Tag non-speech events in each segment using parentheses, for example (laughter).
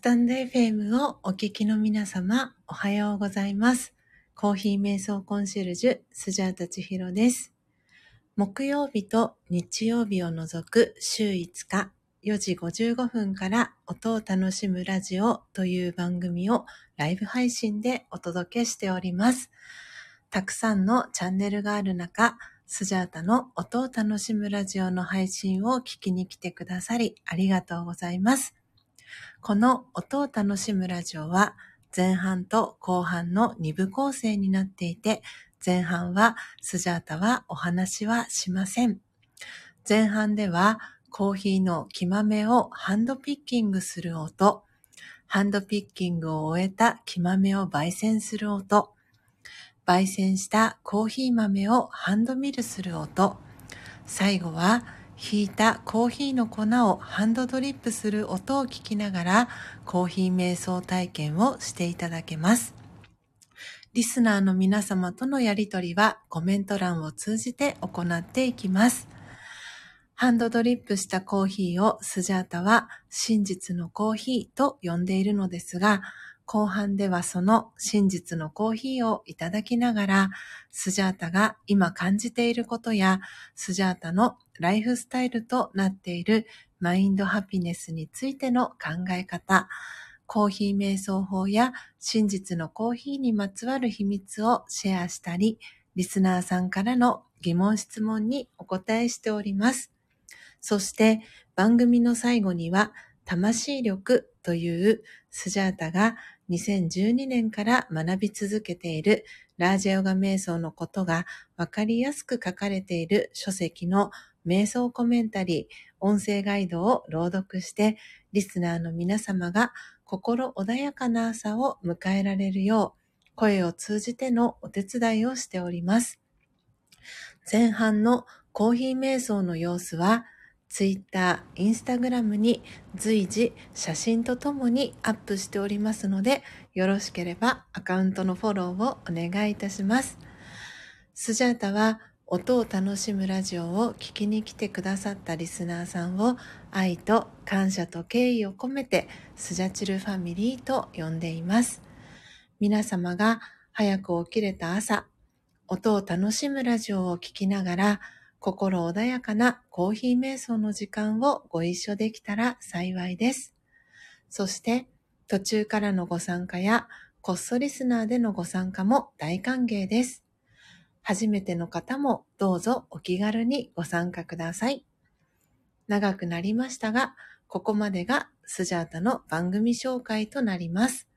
スタンド FM をお聞きの皆様、おはようございます。コーヒー瞑想コンシェルジュ、スジャータチヒロです。木曜日と日曜日を除く週5日、4時55分から音を楽しむラジオという番組をライブ配信でお届けしております。たくさんのチャンネルがある中、スジャータの音を楽しむラジオの配信を聞きに来てくださりありがとうございます。この音を楽しむラジオは前半と後半の2部構成になっていて、前半はスジャータはお話はしません。前半ではコーヒーの木豆をハンドピッキングする音、ハンドピッキングを終えた木豆を焙煎する音、焙煎したコーヒー豆をハンドミルする音、最後はひいたコーヒーの粉をハンドドリップする音を聞きながらコーヒー瞑想体験をしていただけます。リスナーの皆様とのやりとりはコメント欄を通じて行っていきます。ハンドドリップしたコーヒーをスジャータは真実のコーヒーと呼んでいるのですが、後半ではその真実のコーヒーをいただきながら、スジャータが今感じていることや、スジャータのライフスタイルとなっているマインドハピネスについての考え方、コーヒー瞑想法や真実のコーヒーにまつわる秘密をシェアしたり、リスナーさんからの疑問質問にお答えしております。そして番組の最後には、魂力というスジャータが2012年から学び続けているラージャヨガ瞑想のことがわかりやすく書かれている書籍の瞑想コメンタリー、音声ガイドを朗読して、リスナーの皆様が心穏やかな朝を迎えられるよう、声を通じてのお手伝いをしております。前半のコーヒー瞑想の様子は、ツイッター、インスタグラムに随時写真とともにアップしておりますので、よろしければアカウントのフォローをお願いいたします。スジャータは音を楽しむラジオを聞きに来てくださったリスナーさんを愛と感謝と敬意を込めてスジャチルファミリーと呼んでいます。皆様が早く起きれた朝、音を楽しむラジオを聞きながら心穏やかなコーヒー瞑想の時間をご一緒できたら幸いです。そして途中からのご参加やこっそリスナーでのご参加も大歓迎です。初めての方もどうぞお気軽にご参加ください。長くなりましたが、ここまでがスジャータの番組紹介となります。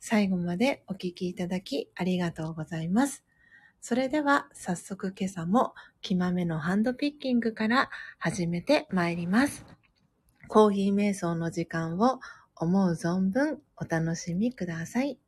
最後までお聞きいただきありがとうございます。それでは早速今朝も木豆のハンドピッキングから始めてまいります。コーヒー瞑想の時間を思う存分お楽しみください。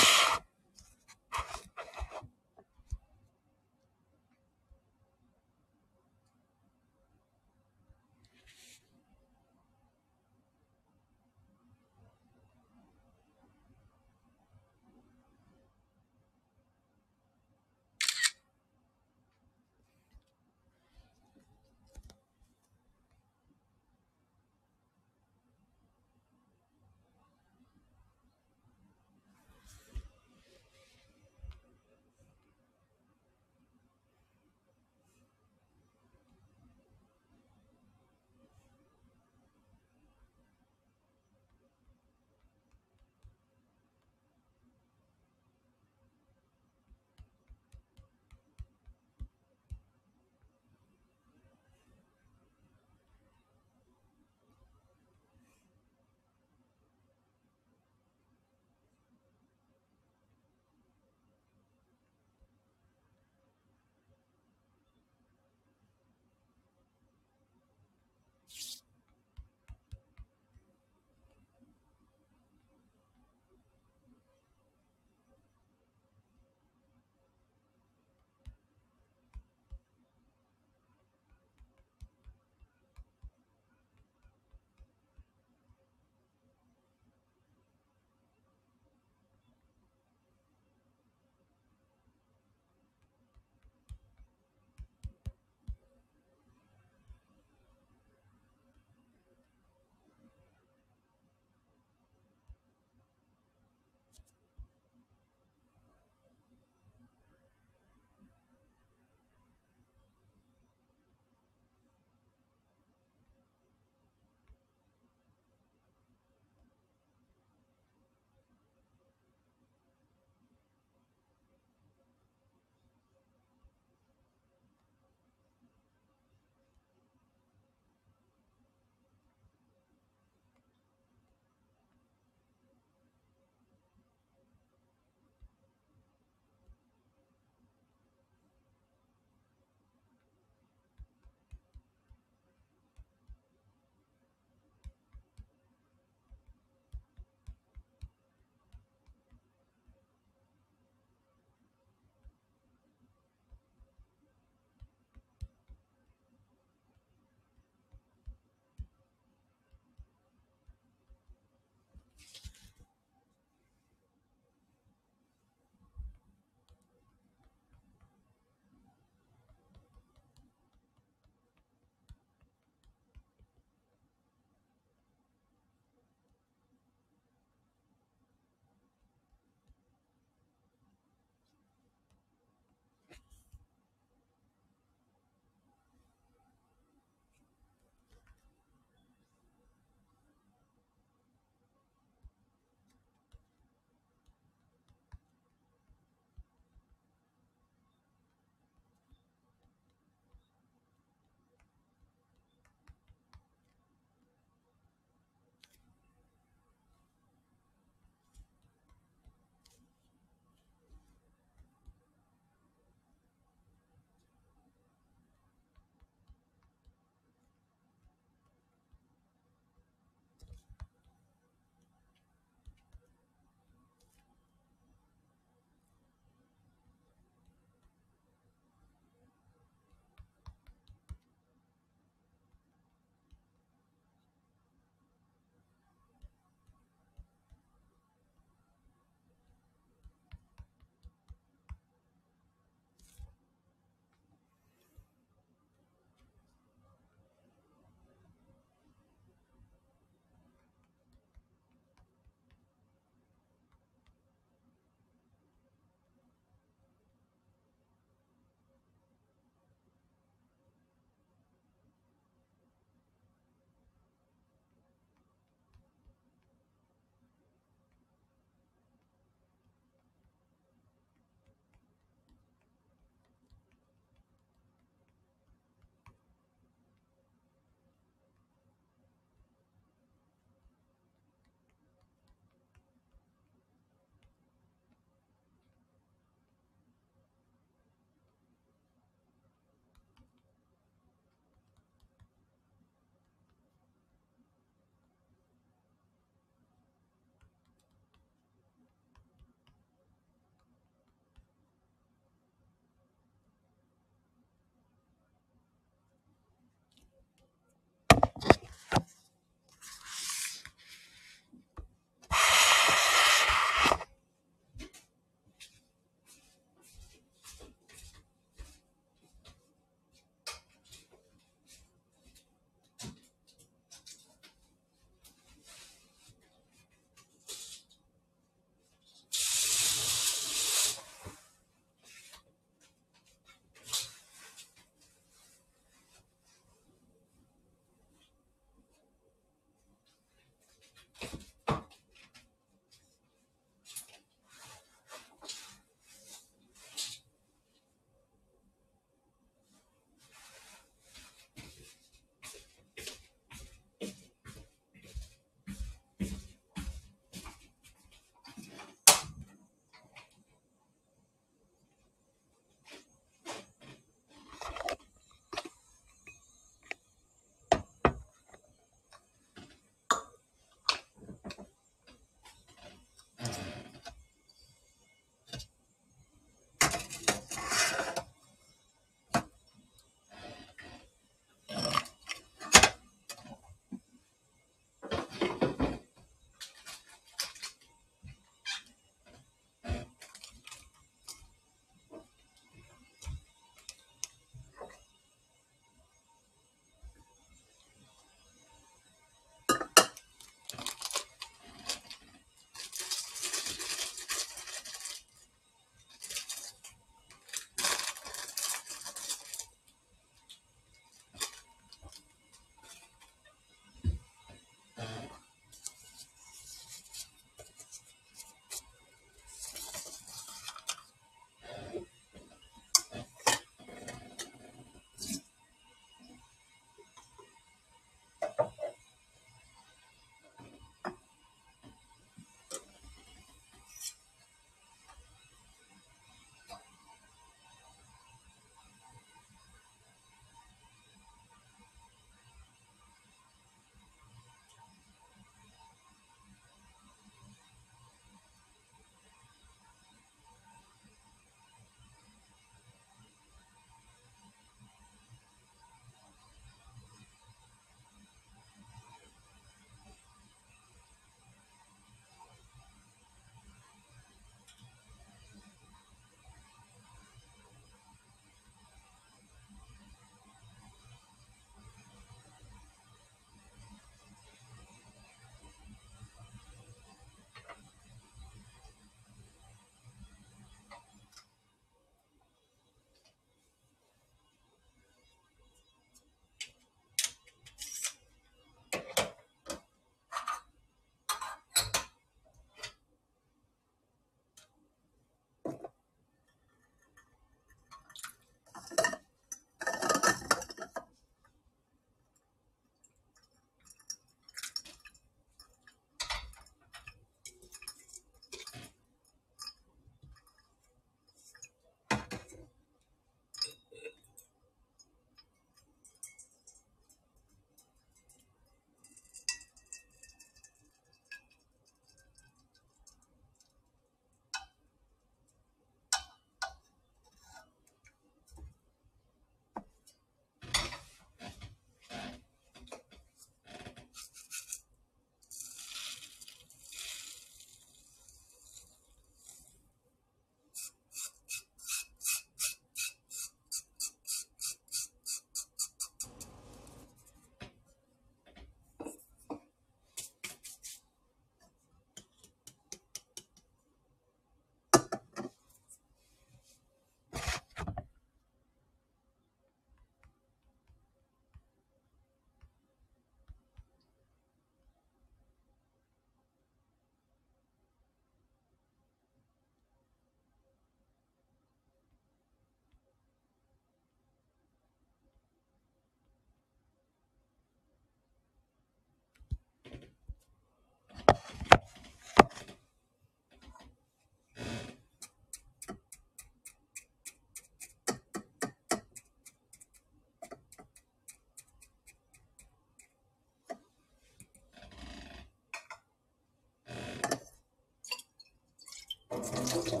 Okay.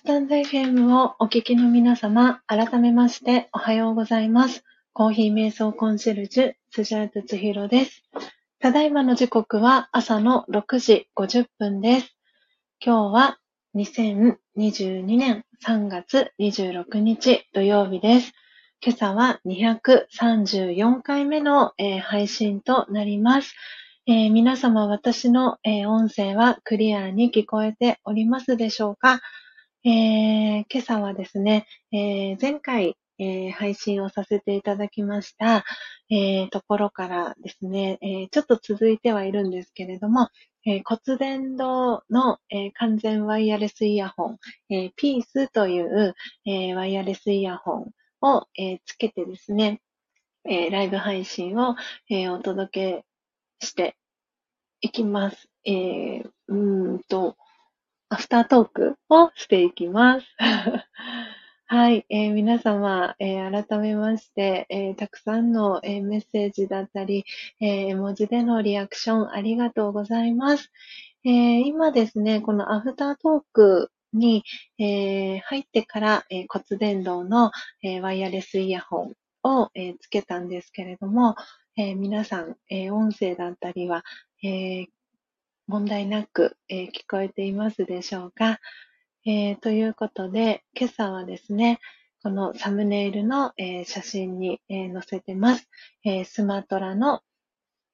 スタンド FM をお聞きの皆様、改めましておはようございます。コーヒー瞑想コンシェルジュ、スジャータツヒロです。ただいまの時刻は朝の6時50分です。今日は2022年3月26日土曜日です。今朝は234回目の、えー、配信となります。えー、皆様、私の、えー、音声はクリアに聞こえておりますでしょうか、え今朝はですね、え前回、え配信をさせていただきました、えところからですね、えちょっと続いてはいるんですけれども、え骨伝導の、え完全ワイヤレスイヤホン、えピースという、えワイヤレスイヤホンを、えつけてですね、えライブ配信を、えお届けしていきます。えー、うんと、アフタートークをしていきます。(laughs) はい、えー、皆様、えー、改めまして、えー、たくさんの、えメッセージだったり、え文字でのリアクションありがとうございます。え今ですね、このアフタートークに、え入ってから、え骨伝導の、えワイヤレスイヤホンを、えつけたんですけれども、え皆さん、え音声だったりは、え問題なく、え聞こえていますでしょうか、えー、ということで、今朝はですね、このサムネイルの、えー、写真に、え、載せてます。えスマトラの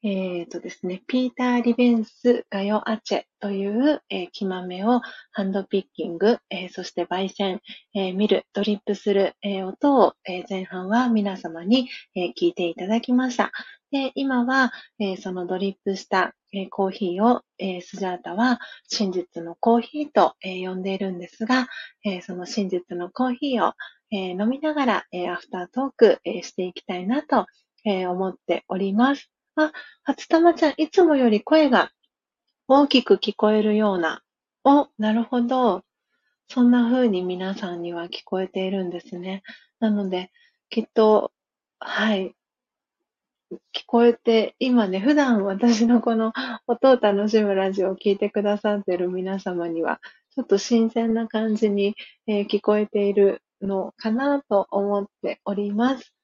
えっ、ー、とですね、ピーター・リベンス・ガヨ・アチェという、えー、木豆をハンドピッキング、えー、そして焙煎、え見る、ドリップする、え音を、え前半は皆様に、え聞いていただきました。で、今は、えそのドリップした、えコーヒーを、えスジャータは真実のコーヒーと、え呼んでいるんですが、えその真実のコーヒーを、え飲みながら、えアフタートーク、えしていきたいなと、え思っております。あ、初玉ちゃん、いつもより声が大きく聞こえるような。お、なるほど。そんな風に皆さんには聞こえているんですね。なので、きっと、はい。聞こえて、今ね、普段私のこの音を楽しむラジオを聞いてくださっている皆様には、ちょっと新鮮な感じに、えー、聞こえているのかなと思っております。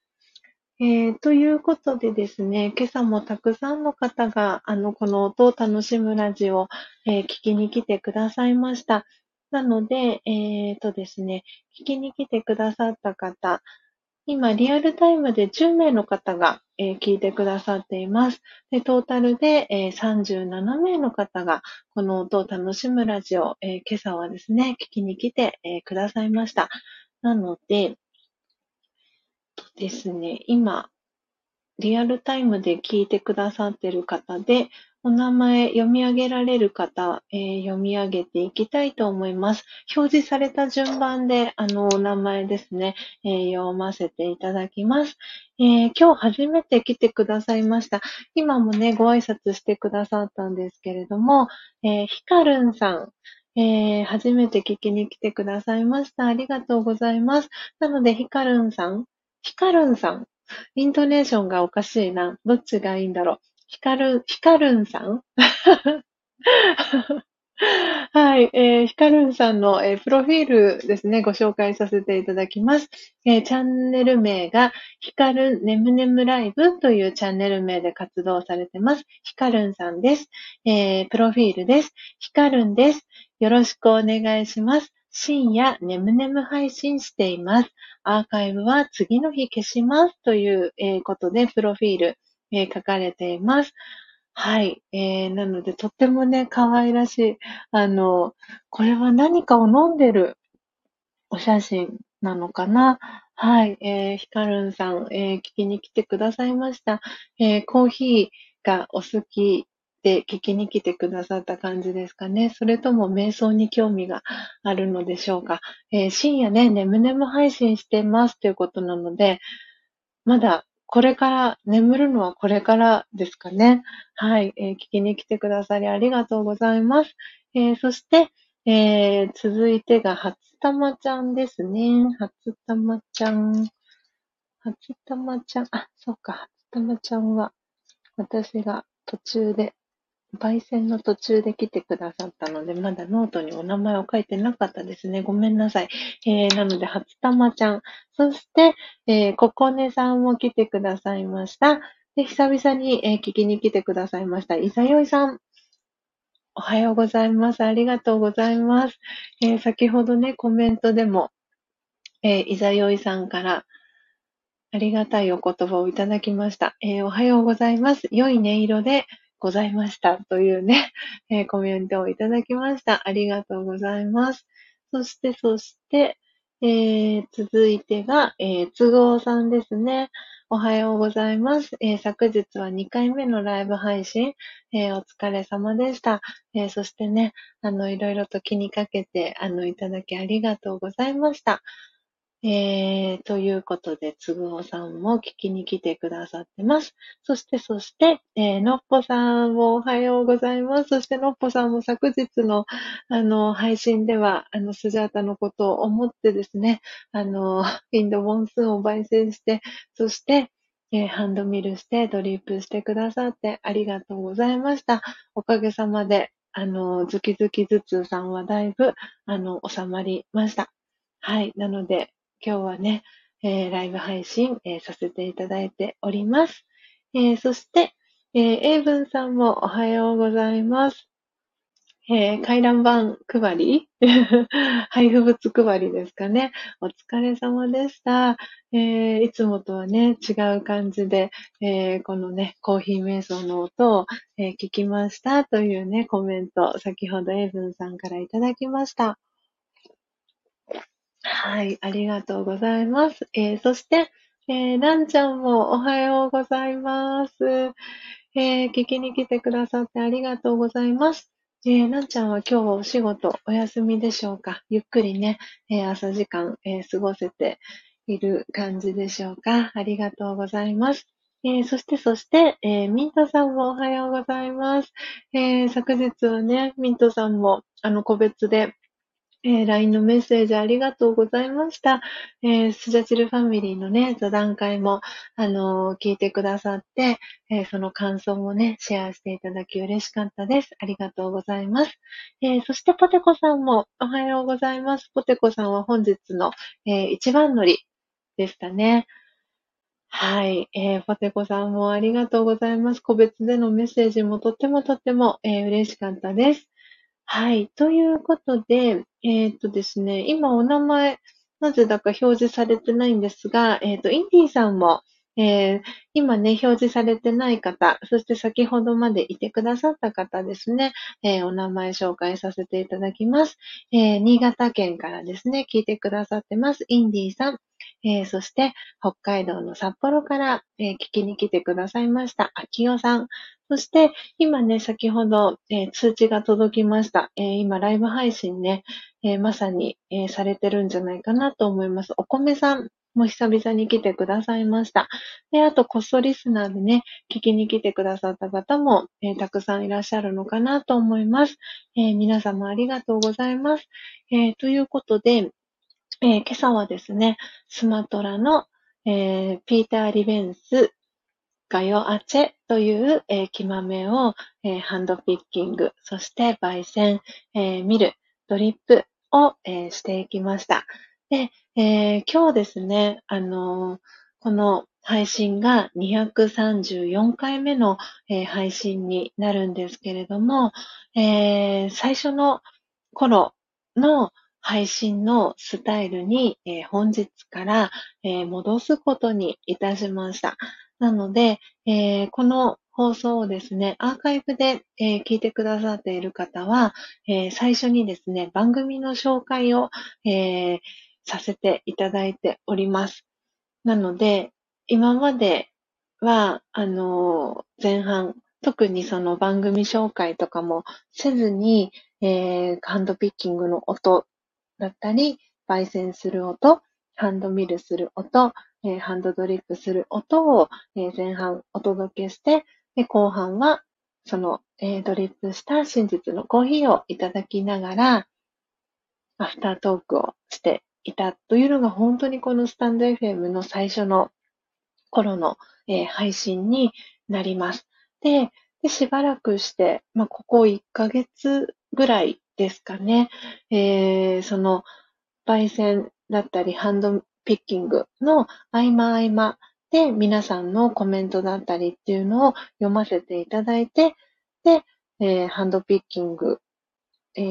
えー、ということでですね、今朝もたくさんの方が、あの、この音を楽しむラジオ、えー、聞きに来てくださいました。なので、えー、とですね、聞きに来てくださった方、今、リアルタイムで10名の方が、えー、聞いてくださっています。で、トータルで、えー、37名の方が、この音を楽しむラジオ、えー、今朝はですね、聞きに来て、えくださいました。なので、ですね、今、リアルタイムで聞いてくださっている方で、お名前読み上げられる方、えー、読み上げていきたいと思います。表示された順番で、あの、お名前ですね、えー、読ませていただきます、えー、今日初めて来てくださいました。今もね、ご挨拶してくださったんですけれども、えひかるんさん、えー、初めて聞きに来てくださいました。ありがとうございます。なので、ひかるんさん、ヒカルンさん。イントネーションがおかしいな。どっちがいいんだろう。ヒカルン、ヒカルンさん？(laughs) はい、えー、ヒカルンさんの、えー、プロフィールですね、ご紹介させていただきます。えー、チャンネル名が、ヒカルンネムネムライブというチャンネル名で活動されてます。ヒカルンさんです。えー、プロフィールです。ヒカルンです。よろしくお願いします。深夜ねむねむ配信しています。アーカイブは次の日消しますという、ことで、プロフィール、えー、書かれています。はい。えー、なので、とってもね、可愛らしい。あの、これは何かを飲んでるお写真なのかなはい。えー、ヒカルンさん、えー、聞きに来てくださいました。えー、コーヒーがお好きで聞きに来てくださった感じですかね。それとも瞑想に興味があるのでしょうか。えー、深夜ね、眠々配信してますということなので、まだこれから、眠るのはこれからですかね。はい、えー、聞きに来てくださりありがとうございます。えー、そして、えー、続いてが、初玉ちゃんですね。初玉ちゃん。初玉ちゃん。あ、そうか、初玉ちゃんは、私が途中で焙煎の途中で来てくださったので、まだノートにお名前を書いてなかったですね。ごめんなさい。えー、なので、初玉ちゃん。そして、えー、ここねさんも来てくださいました。で、久々に、えー、聞きに来てくださいました。いさよいさん。おはようございます。ありがとうございます。えー、先ほどね、コメントでも、えー、いざよいさんから、ありがたいお言葉をいただきました。えー、おはようございます。良い音色でございました。というね、(laughs) えー、コメントをいただきました。ありがとうございます。そして、そして、えー、続いてが、えー、都合さんですね。おはようございます。えー、昨日は2回目のライブ配信、えー、お疲れ様でした。えー、そしてね、あの、いろいろと気にかけて、あの、いただきありがとうございました。えー、ということで、つぐおさんも聞きに来てくださってます。そして、そして、えー、のっぽさんもおはようございます。そして、のっぽさんも昨日の、あの、配信では、あの、スジャータのことを思ってですね、あの、インドモンスーンを焙煎して、そして、えー、ハンドミルしてドリップしてくださってありがとうございました。おかげさまで、あの、ズキズキ頭痛さんはだいぶ、あの、収まりました。はい。なので、今日はね、えー、ライブ配信、えー、させていただいております。えー、そして、えー、英文さんもおはようございます。えー、回覧板配り？(laughs) 配布物配りですかね。お疲れ様でした。えー、いつもとはね、違う感じで、えー、このね、コーヒー瞑想の音を、え聞きましたというね、コメント、先ほどエイブンさんからいただきました。はい、ありがとうございます。えー、そして、えー、ランちゃんもおはようございます。えー、聞きに来てくださってありがとうございます。えー、ランちゃんは今日お仕事お休みでしょうか？ゆっくりね、えー、朝時間、えー、過ごせている感じでしょうか？ありがとうございます。えー、そして、そして、えー、ミントさんもおはようございます。えー、昨日はね、ミントさんも、あの、個別で、えー、LINE のメッセージありがとうございました。えー、スジャチルファミリーのね、座談会も、あのー、聞いてくださって、えー、その感想もね、シェアしていただき嬉しかったです。ありがとうございます。え、そしてポテコさんもおはようございます。ポテコさんは本日の、えー、一番乗りでしたね。はい。えー、ポテコさんもありがとうございます。個別でのメッセージもとってもとっても、え、嬉しかったです。はい。ということで、えっとですね、今お名前、なぜだか表示されてないんですが、えっと、インディーさんも、えー、今ね、表示されてない方、そして先ほどまでいてくださった方ですね、えー、お名前紹介させていただきます。えー、新潟県からですね、聞いてくださってます。インディーさん。えそして、北海道の札幌から、え聞きに来てくださいました。秋代さん。そして、今ね、先ほど、え通知が届きました。え今、ライブ配信ね、えまさに、えされてるんじゃないかなと思います。お米さん。もう久々に来てくださいました。で、あと、こっそリスナーでね、聞きに来てくださった方も、えー、たくさんいらっしゃるのかなと思います。えー、皆様ありがとうございます。えー、ということで、え今朝はですね、スマトラの、えピーター・リベンス、ガヨアチェという、えー、木豆を、え、ハンドピッキング、そして焙煎、えー、ミル、ドリップを、え、していきました。で、えー、今日ですね、あのー、この配信が234回目の、えー、配信になるんですけれども、え、最初の頃の配信のスタイルに、え、本日から、え、戻すことにいたしました。なので、え、この放送をですね、アーカイブで、えー、聞いてくださっている方は、えー、最初にですね、番組の紹介を、えー、させていただいております。なので、今までは、あの、前半、特にその番組紹介とかもせずに、えー、ハンドピッキングの音だったり、焙煎する音、ハンドミルする音、えー、ハンドドリップする音を、えー、前半お届けして、で後半はその、えー、ドリップした真実のコーヒーをいただきながら、アフタートークをしていたというのが本当にこのスタンド FM の最初の頃の、えー、配信になります。で、で、しばらくして、まあ、ここ1ヶ月ぐらいですかね、えー、その、焙煎だったり、ハンドピッキングの合間合間で皆さんのコメントだったりっていうのを読ませていただいて、で、えー、ハンドピッキング、え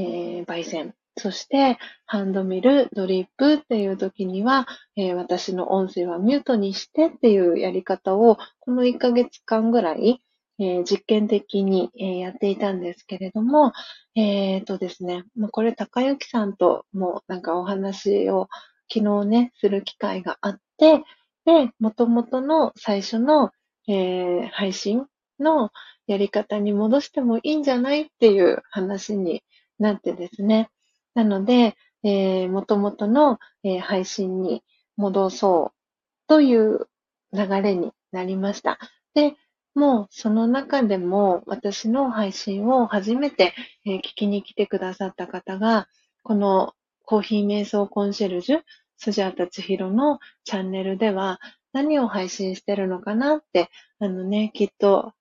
ー、焙煎、そしてハンドミル、ドリップっていう時には、えー、私の音声はミュートにしてっていうやり方をこの1ヶ月間ぐらい、えー、実験的に、えー、やっていたんですけれども、えっ、とですね、まあ、これ高幸さんともなんかお話を昨日ね、する機会があって、で、元々の最初の、え、配信のやり方に戻してもいいんじゃないっていう話になってですね。なので、えー、元々の、えー、配信に戻そうという流れになりました。で、もうその中でも私の配信を初めて、えー、聞きに来てくださった方が、このコーヒー瞑想コンシェルジュ、スジャータチヒロのチャンネルでは何を配信してるのかなって、あのね、きっと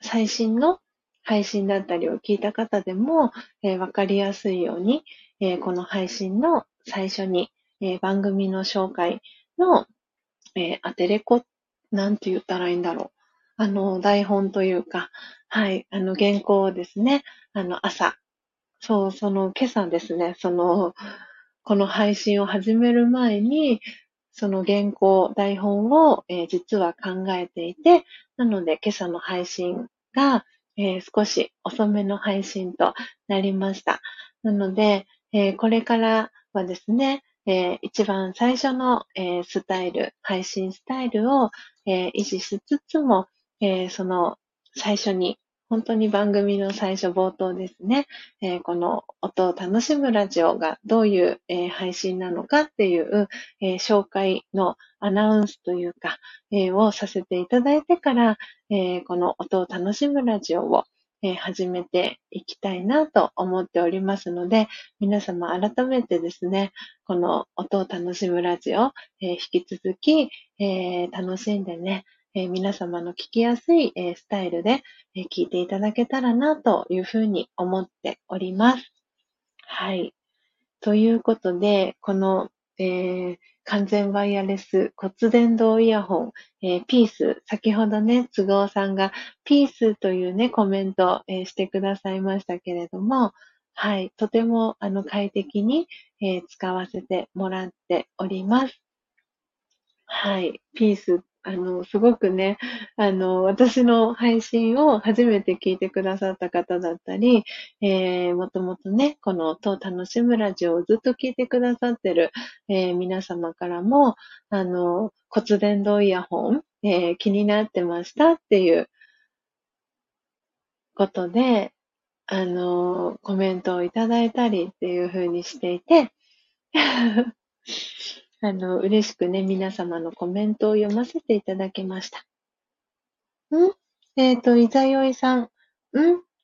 最新の配信だったりを聞いた方でも、えー、わかりやすいように、えー、この配信の最初に、えー、番組の紹介の、えー、アテレコ、なんて言ったらいいんだろう。あの、台本というか、はい、あの、原稿をですね、あの、朝、そう、その、今朝ですね、その、この配信を始める前に、その原稿、台本を、えー、実は考えていて、なので今朝の配信が、えー、少し遅めの配信となりました。なので、えー、これからはですね、えー、一番最初の、えスタイル、配信スタイルを、え維持しつつも、え、その最初に、本当に番組の最初冒頭ですね、えー、この音を楽しむラジオがどういう、えー、配信なのかっていう、え紹介のアナウンスというか、えをさせていただいてから、えこの音を楽しむラジオを、え始めていきたいなと思っておりますので、皆様改めてですね、この音を楽しむラジオ、え引き続き、え楽しんでね、えー、皆様の聞きやすい、えー、スタイルで、えー、聞いていただけたらなというふうに思っております。はい。ということで、この、えー、完全ワイヤレス骨伝導イヤホン、えー、ピース、先ほどね、都合さんがピースというね、コメント、えー、してくださいましたけれども、はい、とてもあの快適に、えー、使わせてもらっております。はい、ピースあの、すごくね、あの、私の配信を初めて聞いてくださった方だったり、えー、もともとね、このと楽しむラジオをずっと聞いてくださってる、えー、皆様からも、あの、骨伝導イヤホン、えー、気になってましたっていうことで、あの、コメントをいただいたりっていう風にしていて、(laughs) あの、嬉しくね、皆様のコメントを読ませていただきました。ん？えっ、ー、と、いざよいさん、ん？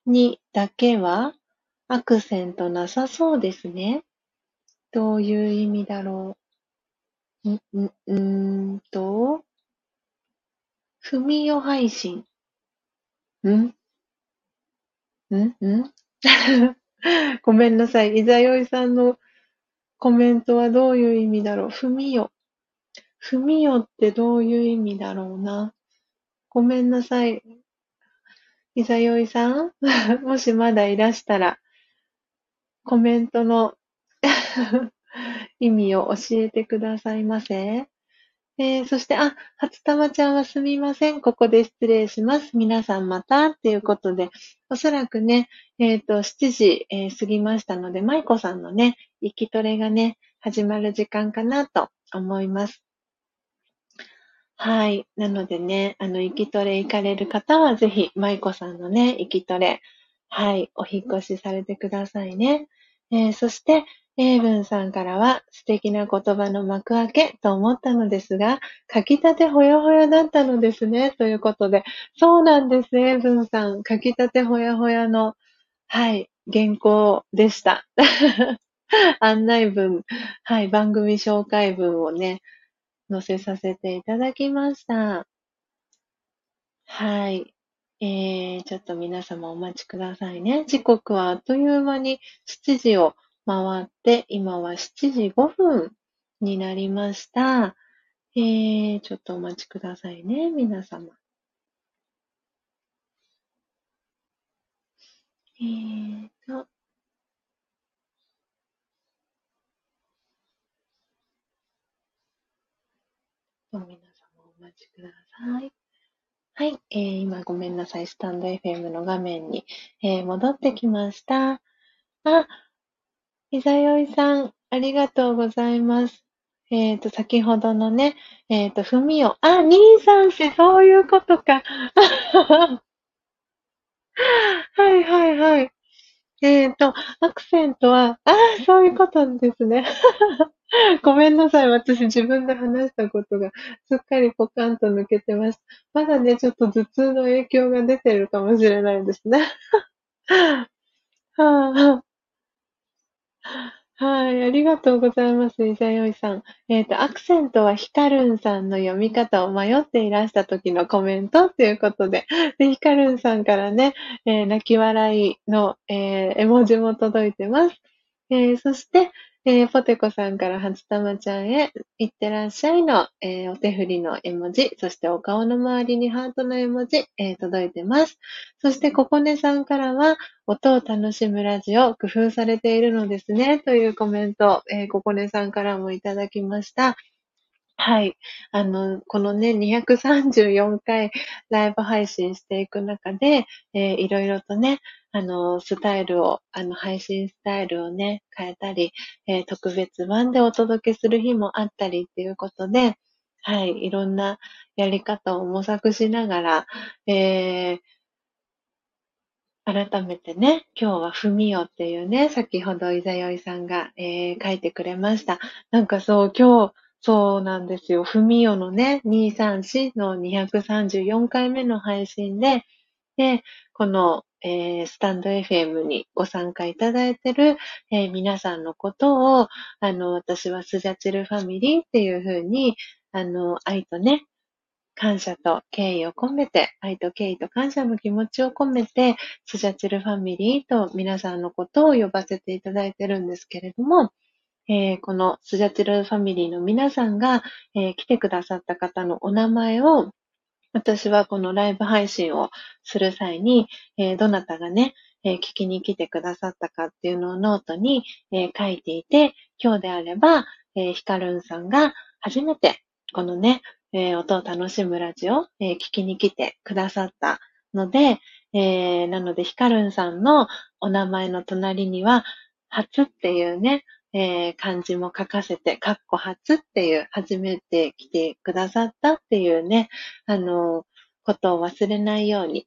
にだけはアクセントなさそうですね。どういう意味だろう？ん、ん、んーと、ふみよ配信。ん？ん？ん？(laughs) ごめんなさい。いざよいさんのコメントはどういう意味だろう？ふみよ。ふみよってどういう意味だろうな？ごめんなさい。いさよいさん？(laughs) もしまだいらしたら、コメントの (laughs) 意味を教えてくださいませ。えー、そして、あ、初玉ちゃんはすみません。ここで失礼します。皆さんまたっていうことで、おそらくね、えっ、ー、と、7時、えー、過ぎましたので、舞子さんのね、生きトレがね、始まる時間かなと思います。はい。なのでね、あの、生きトレ行かれる方は、ぜひ、舞子さんのね、生きトレ、はい、お引越しされてくださいね。えー、そして、英文さんからは素敵な言葉の幕開けと思ったのですが、書きたてほやほやだったのですね。ということで、そうなんです、英文さん。書きたてほやほやの、はい、原稿でした。(laughs) 案内文、はい、番組紹介文をね、載せさせていただきました。はい。えー、ちょっと皆様お待ちくださいね。時刻はあっという間に7時を回って、今は7時5分になりました。えー、ちょっとお待ちくださいね、皆様。えーと、皆様お待ちください。はい、えー、今ごめんなさい。スタンド FM の画面に、えー、戻ってきました。あ、いざよいさん、ありがとうございます。えっ、ー、と、先ほどのね、えっ、ー、と、ふみお、あ、兄さんし、そういうことか。(laughs) はいはいはい。えっ、ー、と、アクセントは、ああ、そういうことですね。(laughs) ごめんなさい。私自分で話したことがすっかりポカンと抜けてます。まだね、ちょっと頭痛の影響が出てるかもしれないですね。(laughs) はあ、はい、ありがとうございます、いざよいさん。えっ、ー、と、アクセントはヒカルンさんの読み方を迷っていらした時のコメントということで、でヒカルンさんからね、えー、泣き笑いの、えー、絵文字も届いてます。えー、そして、えー、ポテコさんから初玉ちゃんへ、いってらっしゃいの、えー、お手振りの絵文字、そしてお顔の周りにハートの絵文字、えー、届いてます。そして、ここねさんからは、音を楽しむラジオ、工夫されているのですね、というコメント、えー、ここねさんからもいただきました。はい。あの、このね、234回ライブ配信していく中で、えー、いろいろとね、あの、スタイルを、あの、配信スタイルをね、変えたり、えー、特別版でお届けする日もあったりっていうことで、はい、いろんなやり方を模索しながら、えー、改めてね、今日はふみよっていうね、先ほどいざよいさんが、えー、書いてくれました。なんかそう、今日、そうなんですよ。ふみよのね、234の234回目の配信で、で、このえー、スタンド FM にご参加いただいてる、えー、皆さんのことを、あの、私はスジャチルファミリーっていうふうに、あの、愛とね、感謝と敬意を込めて、愛と敬意と感謝の気持ちを込めて、スジャチルファミリーと皆さんのことを呼ばせていただいてるんですけれども、えー、このスジャチルファミリーの皆さんが、えー、来てくださった方のお名前を私はこのライブ配信をする際に、えー、どなたがね、え、聞きに来てくださったかっていうのをノートに、え、書いていて、今日であれば、え、ヒカルンさんが初めてこのね、え音を楽しむラジオ、え聞きに来てくださったので、えなのでヒカルンさんのお名前の隣には、初っていうね、えー、漢字も書かせて、かっこ初っていう、初めて来てくださったっていうね、あの、ことを忘れないように、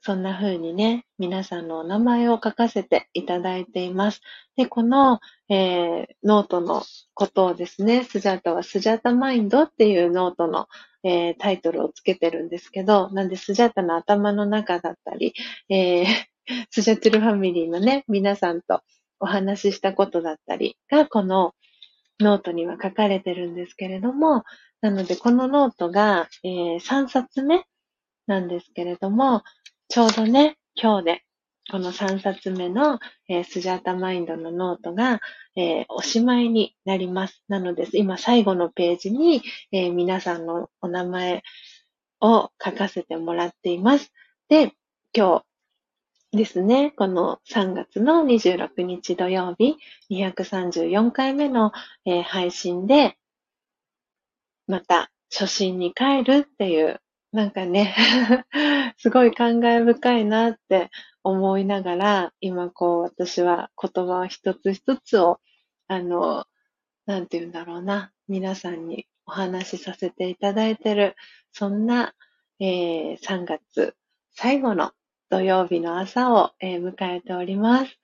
そんな風にね、皆さんのお名前を書かせていただいています。で、この、えー、ノートのことをですね、スジャータはスジャータマインドっていうノートの、えー、タイトルをつけてるんですけど、なんでスジャータの頭の中だったり、えー、スジャチルファミリーのね、皆さんとお話ししたことだったりが、このノートには書かれてるんですけれども、なので、このノートが、えー、3冊目なんですけれども、ちょうどね、今日で、この3冊目の、えー、スジャータマインドのノートが、えー、おしまいになります。なので、今最後のページに、えー、皆さんのお名前を書かせてもらっています。で、今日ですね。この3月の26日土曜日、234回目の、配信で、また初心に帰るっていう、なんかね (laughs) すごい感慨深いなって思いながら、今こう私は言葉を一つ一つを、あの、なんて言うんだろうな、皆さんにお話しさせていただいてる、そんな、えー、3月最後の土曜日の朝を、えー、迎えております。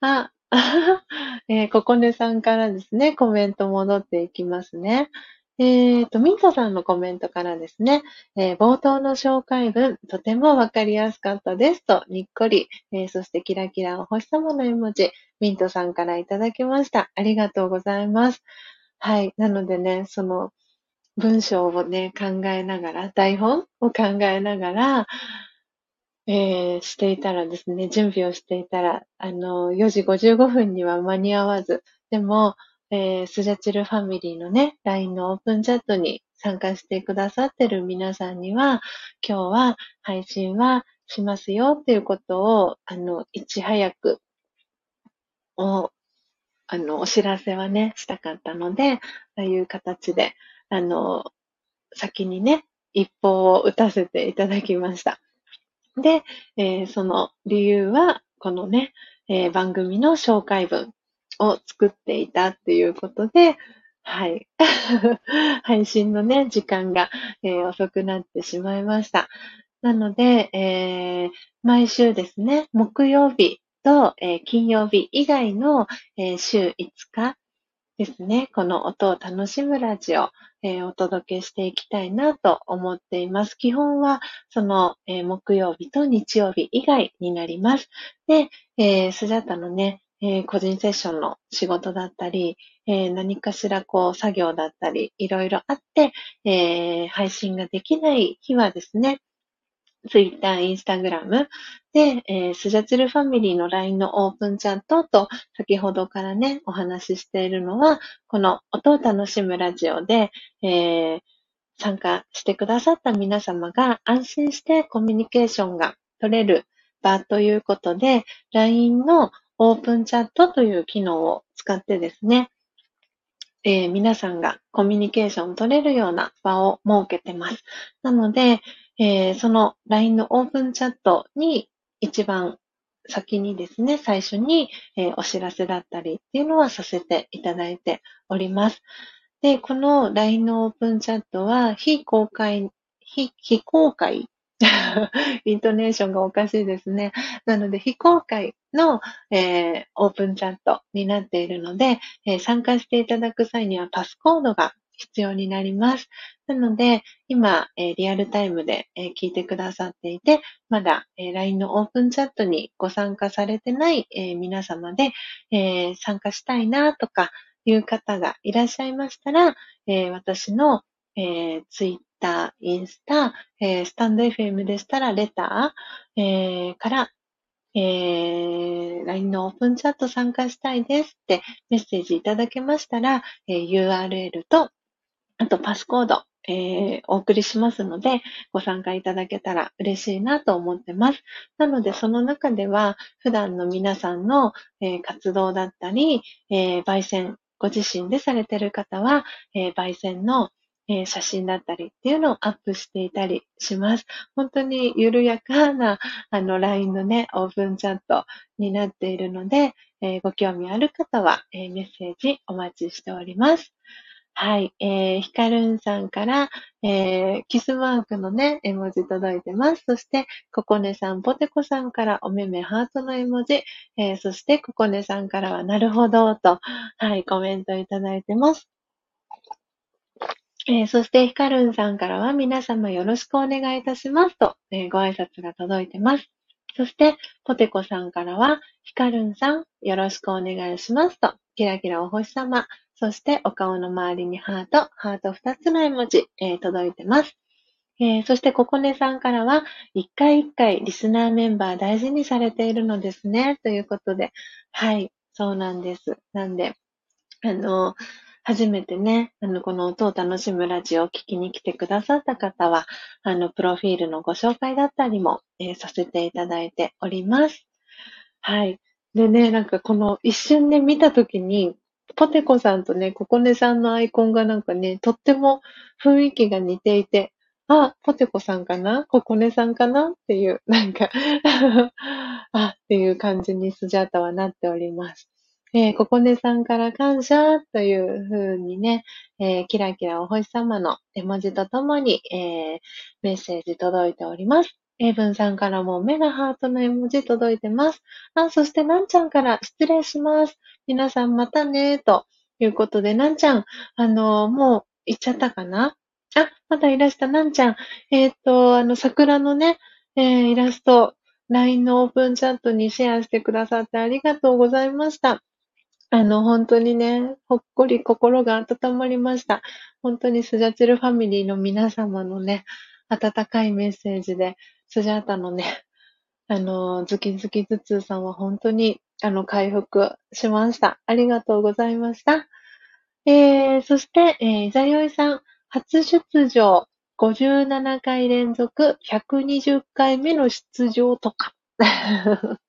あ、(laughs) えー、ここねさんからですね、コメント戻っていきますね。えっ、ー、と、ミントさんのコメントからですね、えー、冒頭の紹介文、とてもわかりやすかったですと、にっこり、えー、そしてキラキラお星様の絵文字、ミントさんからいただきました。ありがとうございます。はい。なのでね、その文章をね、考えながら、台本を考えながら、えーしていたらですね、準備をしていたら、あの、4時55分には間に合わず、でも、えースジャチルファミリーのね、LINE のオープンチャットに参加してくださってる皆さんには、今日は配信はしますよっていうことを、あの、いち早く、お、あの、お知らせはね、したかったので、ああいう形で、あの、先にね、一報を打たせていただきました。で、えーその理由は、このね、えー番組の紹介文を作っていたっていうことで、はい。(laughs) 配信のね、時間が、えー遅くなってしまいました。なので、えー毎週ですね、木曜日と、えー金曜日以外の、えー週5日ですね、この音を楽しむラジオ、えーお届けしていきたいなと思っています。基本は、その、えー木曜日と日曜日以外になります。で、えースジャタのね、えー個人セッションの仕事だったり、えー何かしらこう作業だったり、いろいろあって、えー配信ができない日はですね、Twitter、Instagram で、えースジャチルファミリーの LINE のオープンチャットと、先ほどからね、お話ししているのは、この音を楽しむラジオで、えー参加してくださった皆様が安心してコミュニケーションが取れる場ということで、LINE のオープンチャットという機能を使ってですね、えー皆さんがコミュニケーション取れるような場を設けてます。なので、えーその LINE のオープンチャットに一番先にですね、最初に、えーお知らせだったりっていうのはさせていただいております。で、この LINE のオープンチャットは非公開、非非公開 (laughs) イントネーションがおかしいですね。なので、非公開の、えーオープンチャットになっているので、えー参加していただく際にはパスコードが必要になります。なので、今、えリアルタイムで、え聞いてくださっていて、まだ、え LINE のオープンチャットにご参加されてない、え皆様で、え参加したいなとかいう方がいらっしゃいましたら、え私の、え、Twitter、インスタ、えースタンド FM でしたらレター、えから、えー LINE のオープンチャット参加したいですってメッセージいただけましたら、えー URL と、あとパスコード、えーお送りしますので、ご参加いただけたら嬉しいなと思ってます。なので、その中では、普段の皆さんの、えー活動だったり、えー焙煎、ご自身でされている方は、え焙煎の、え写真だったりっていうのをアップしていたりします。本当に緩やかな、あの、LINE のね、オープンチャットになっているので、えご興味ある方は、えメッセージお待ちしております。はい。えー、ひかるんさんから、えー、キスマークのね、絵文字届いてます。そして、ここねさん、ぽてこさんからおめめハートの絵文字、えー、そして、ここねさんからは、なるほど、と、はい、コメントいただいてます。えー、そして、ひかるんさんからは、皆様よろしくお願いいたしますと、えーご挨拶が届いてます。そして、ポテコさんからは、ひかるんさん、よろしくお願いしますと、キラキラお星様、そしてお顔の周りにハート、ハート2つの絵文字、えー届いてます。えーそして、ここねさんからは、一回一回リスナーメンバー大事にされているのですね、ということで、はい、そうなんです。なんで、あの、初めてね、あの、この音を楽しむラジオを聞きに来てくださった方は、あの、プロフィールのご紹介だったりも、えーさせていただいております。はい。でね、なんかこの一瞬ね、見たときに、ポテコさんとね、ココネさんのアイコンがなんかね、とっても雰囲気が似ていて、あ、ポテコさんかな？ココネさんかな？っていう、(laughs) なんかあ、っていう感じにスジャータはなっております。えー、ココネさんから感謝という風にね、えーキラキラお星様の絵文字とともに、えーメッセージ届いております。エイブンさんからもメガハートの絵文字届いてます。あ、そしてなんちゃんから失礼します。皆さんまたねということで、なんちゃん、あのもう行っちゃったかな？あ、まだいらした、なんちゃん。えっ、と、あの、桜のね、えーイラスト、LINE のオープンチャットにシェアしてくださってありがとうございました。あの、本当にね、ほっこり心が温まりました。本当にスジャチルファミリーの皆様のね、温かいメッセージで、スジャータのね、(laughs) あの、ズキズキ頭痛さんは本当に、あの、回復しました。ありがとうございました。えー、そして、えー、イザヨイさん、初出場、57回連続、120回目の出場とか。(laughs)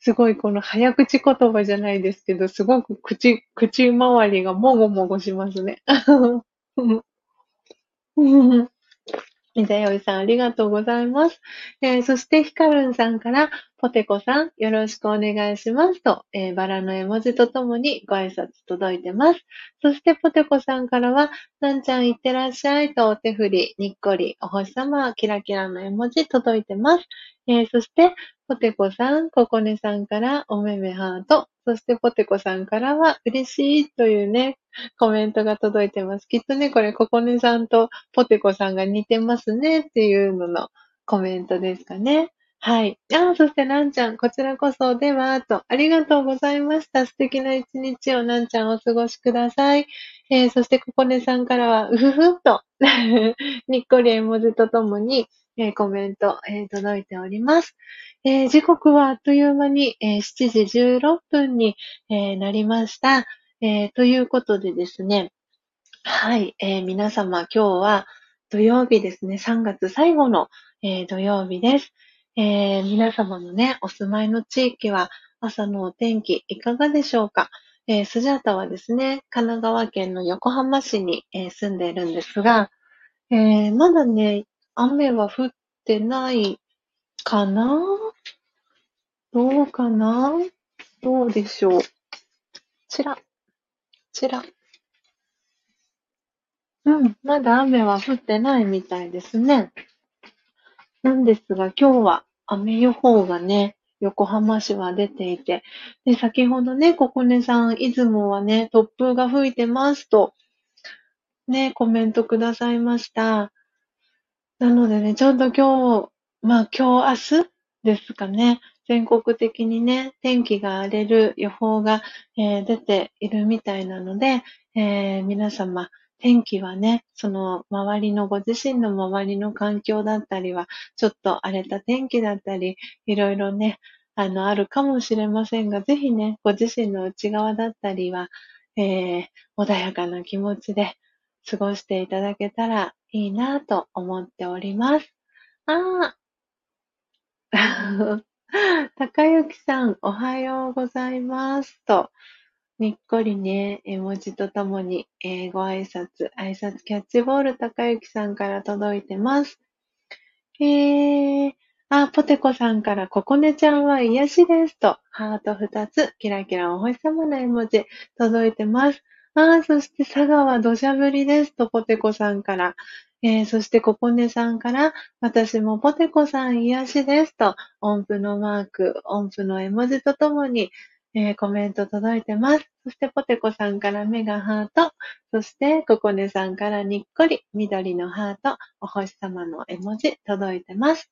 すごいこの早口言葉じゃないですけど、すごく口、口周りがもごもごしますね。(laughs) みざよいさん、ありがとうございます。えー、そして、ひかるんさんから、ポテコさん、よろしくお願いしますと、えー、バラの絵文字とともにご挨拶届いてます。そして、ポテコさんからは、なんちゃんいってらっしゃいとお手振り、にっこり、お星様、キラキラの絵文字届いてます。えー、そして、ポテコさん、ココネさんからおめめハート、そしてポテコさんからは嬉しいというね、コメントが届いてます。きっとね、これココネさんとポテコさんが似てますねっていうののコメントですかね。はい。ああ、そしてなんちゃん、こちらこそでは、と、ありがとうございました。素敵な一日をなんちゃんお過ごしください。えー、そしてココネさんからは、うふふっと (laughs) にっこり絵文字とともに、えー、コメント、えー、届いております。えー、時刻はあっという間に、え7時16分に、えなりました。えということでですね、はい、え皆様今日は土曜日ですね、3月最後の、え土曜日です。え皆様のね、お住まいの地域は朝のお天気いかがでしょうか？えー、スジャータはですね、神奈川県の横浜市に、えー、住んでいるんですが、えー、まだね、雨は降ってないかな？どうかな？どうでしょう？ちら、ちら。うん、まだ雨は降ってないみたいですね。なんですが、今日は雨予報がね、横浜市は出ていて、で、先ほどね、ここねさん、出雲はね、突風が吹いてますと、ね、コメントくださいました。なのでね、ちょうど今日、まあ今日、明日ですかね、全国的にね、天気が荒れる予報が、えー、出ているみたいなので、えー、皆様、天気はね、その周りのご自身の周りの環境だったりは、ちょっと荒れた天気だったり、いろいろね、あの、あるかもしれませんが、ぜひね、ご自身の内側だったりは、えー、穏やかな気持ちで過ごしていただけたらいいなと思っております。ああ。(laughs) 高幸さん、おはようございます。と、にっこりね、絵文字とともに、えー、ご挨拶、挨拶キャッチボール高幸さんから届いてます。えー、あ、ポテコさんから、ここねちゃんは癒しですと、ハート二つ、キラキラお星様の絵文字、届いてます。あ、そして佐賀は土砂降りですと、ポテコさんから。えー、そして、ここねさんから、私もポテコさん癒しですと、音符のマーク、音符の絵文字とともに、えー、コメント届いてます。そして、ポテコさんから目がハート。そして、ここねさんからにっこり、緑のハート、お星様の絵文字届いてます。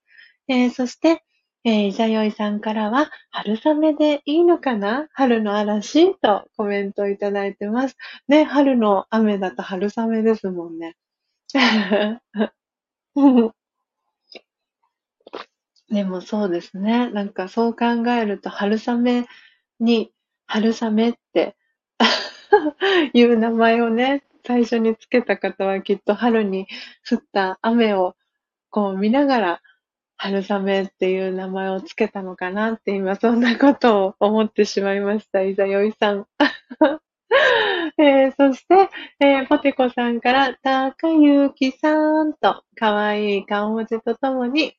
えー、そして、えー、じゃよいさんからは、春雨でいいのかな？春の嵐とコメントいただいてます。ね、春の雨だと春雨ですもんね。(laughs) でもそうですね。なんかそう考えると、春雨に、春雨って (laughs) いう名前をね、最初につけた方はきっと春に降った雨をこう見ながら春雨っていう名前をつけたのかなって今そんなことを思ってしまいました。いざよいさん。(laughs) えー、そして、えー、ポテコさんから、たかゆきさんと、かわいい顔文字とともに、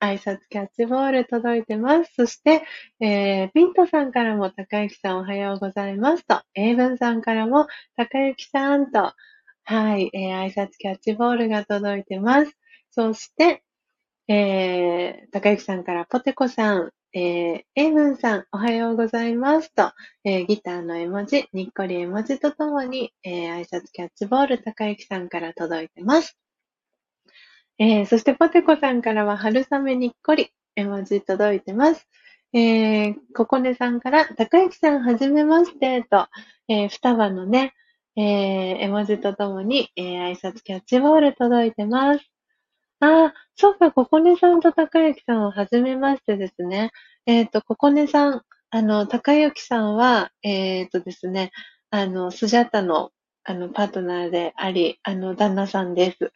挨拶キャッチボール届いてます。そして、えー、ピントさんからも、たかゆきさんおはようございますと、エイブンさんからも、たかゆきさんと、はい、えー、挨拶キャッチボールが届いてます。そして、えー、高幸さんからポテコさん、えー、エイブンさん、おはようございますと、えー、ギターの絵文字、にっこり絵文字とともに、えー、挨拶キャッチボール、高幸さんから届いてます。えー、そしてポテコさんからは春雨にっこり絵文字届いてます。えー、ここねさんから、高幸さんはじめましてと、えー、双葉のね、えー、絵文字とともに、えー、挨拶キャッチボール届いてます。ああ、そうか、ここねさんと高之さんは初めましてですね。えっ、と、ここねさん、あの、高之さんは、えっ、とですね、あの、スジャタの、あの、パートナーであり、あの、旦那さんです。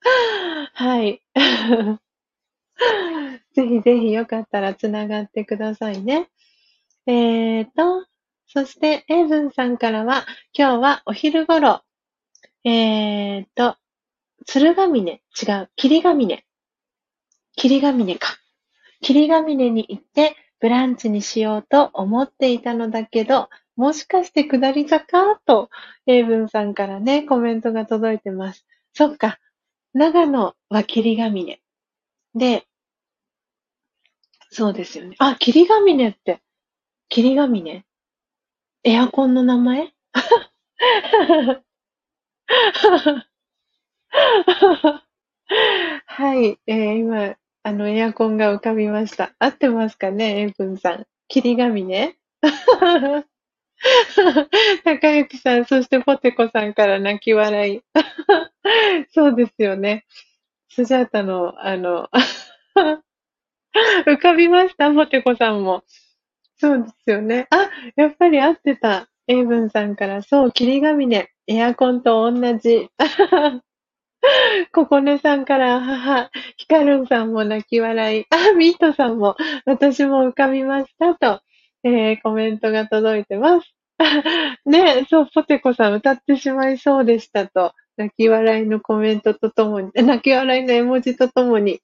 (laughs) はい。(laughs) ぜひぜひよかったらつながってくださいね。えーと、そして、エイブンさんからは、今日はお昼頃、えーと、鶴ヶ峰、違う、霧ヶ峰。霧ヶ峰か。霧ヶ峰に行ってブランチにしようと思っていたのだけど、もしかして下り坂？と、エイブンさんからね、コメントが届いてます。そっか。長野は霧ヶ峰。で、そうですよね。あ、霧ヶ峰って、霧ヶ峰？エアコンの名前？(laughs) はい、えー、今、あの、エアコンが浮かびました。合ってますかね、エイプンさん。霧ヶ峰？(laughs) 高幸さん、そしてポテコさんから泣き笑い。(laughs) そうですよね。スジャータの、あの、(laughs) 浮かびました？ポテコさんも。そうですよね。あ、やっぱり合ってた。エイブンさんから、そう、霧ヶ峰。エアコンと同じ。ここねさんから、母、ヒカルンさんも泣き笑い。あ、ミートさんも、私も浮かびましたと、えー、コメントが届いてます。(laughs) ねそう、ポテコさん歌ってしまいそうでしたと、泣き笑いのコメントとともに、泣き笑いの絵文字とともに、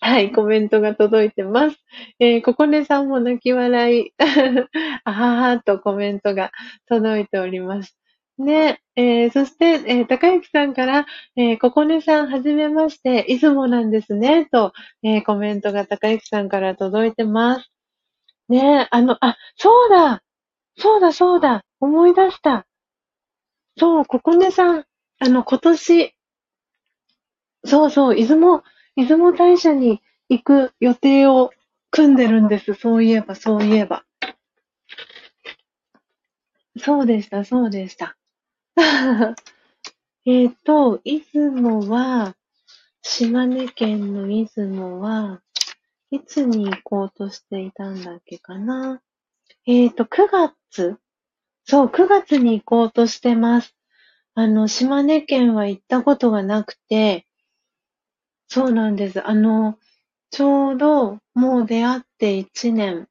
はい、コメントが届いてます。えー、ここねさんも泣き笑い、(laughs) あははとコメントが届いております。ね、えー、そして、えー、高幸さんから、えー、ここねさん、はじめまして、出雲なんですね、と、えー、コメントが高幸さんから届いてます。ねえ、あの、あ、そうだそうだ、そうだ思い出した。そう、ここねさん、あの、今年、そうそう、出雲、出雲大社に行く予定を組んでるんです。そういえば、そういえば。そうでした、そうでした。(laughs) えっと、出雲は、島根県の出雲は、いつに行こうとしていたんだっけかな。えっと、9月そう、9月に行こうとしてます。あの、島根県は行ったことがなくて、そうなんです。あの、ちょうどもう出会って1年、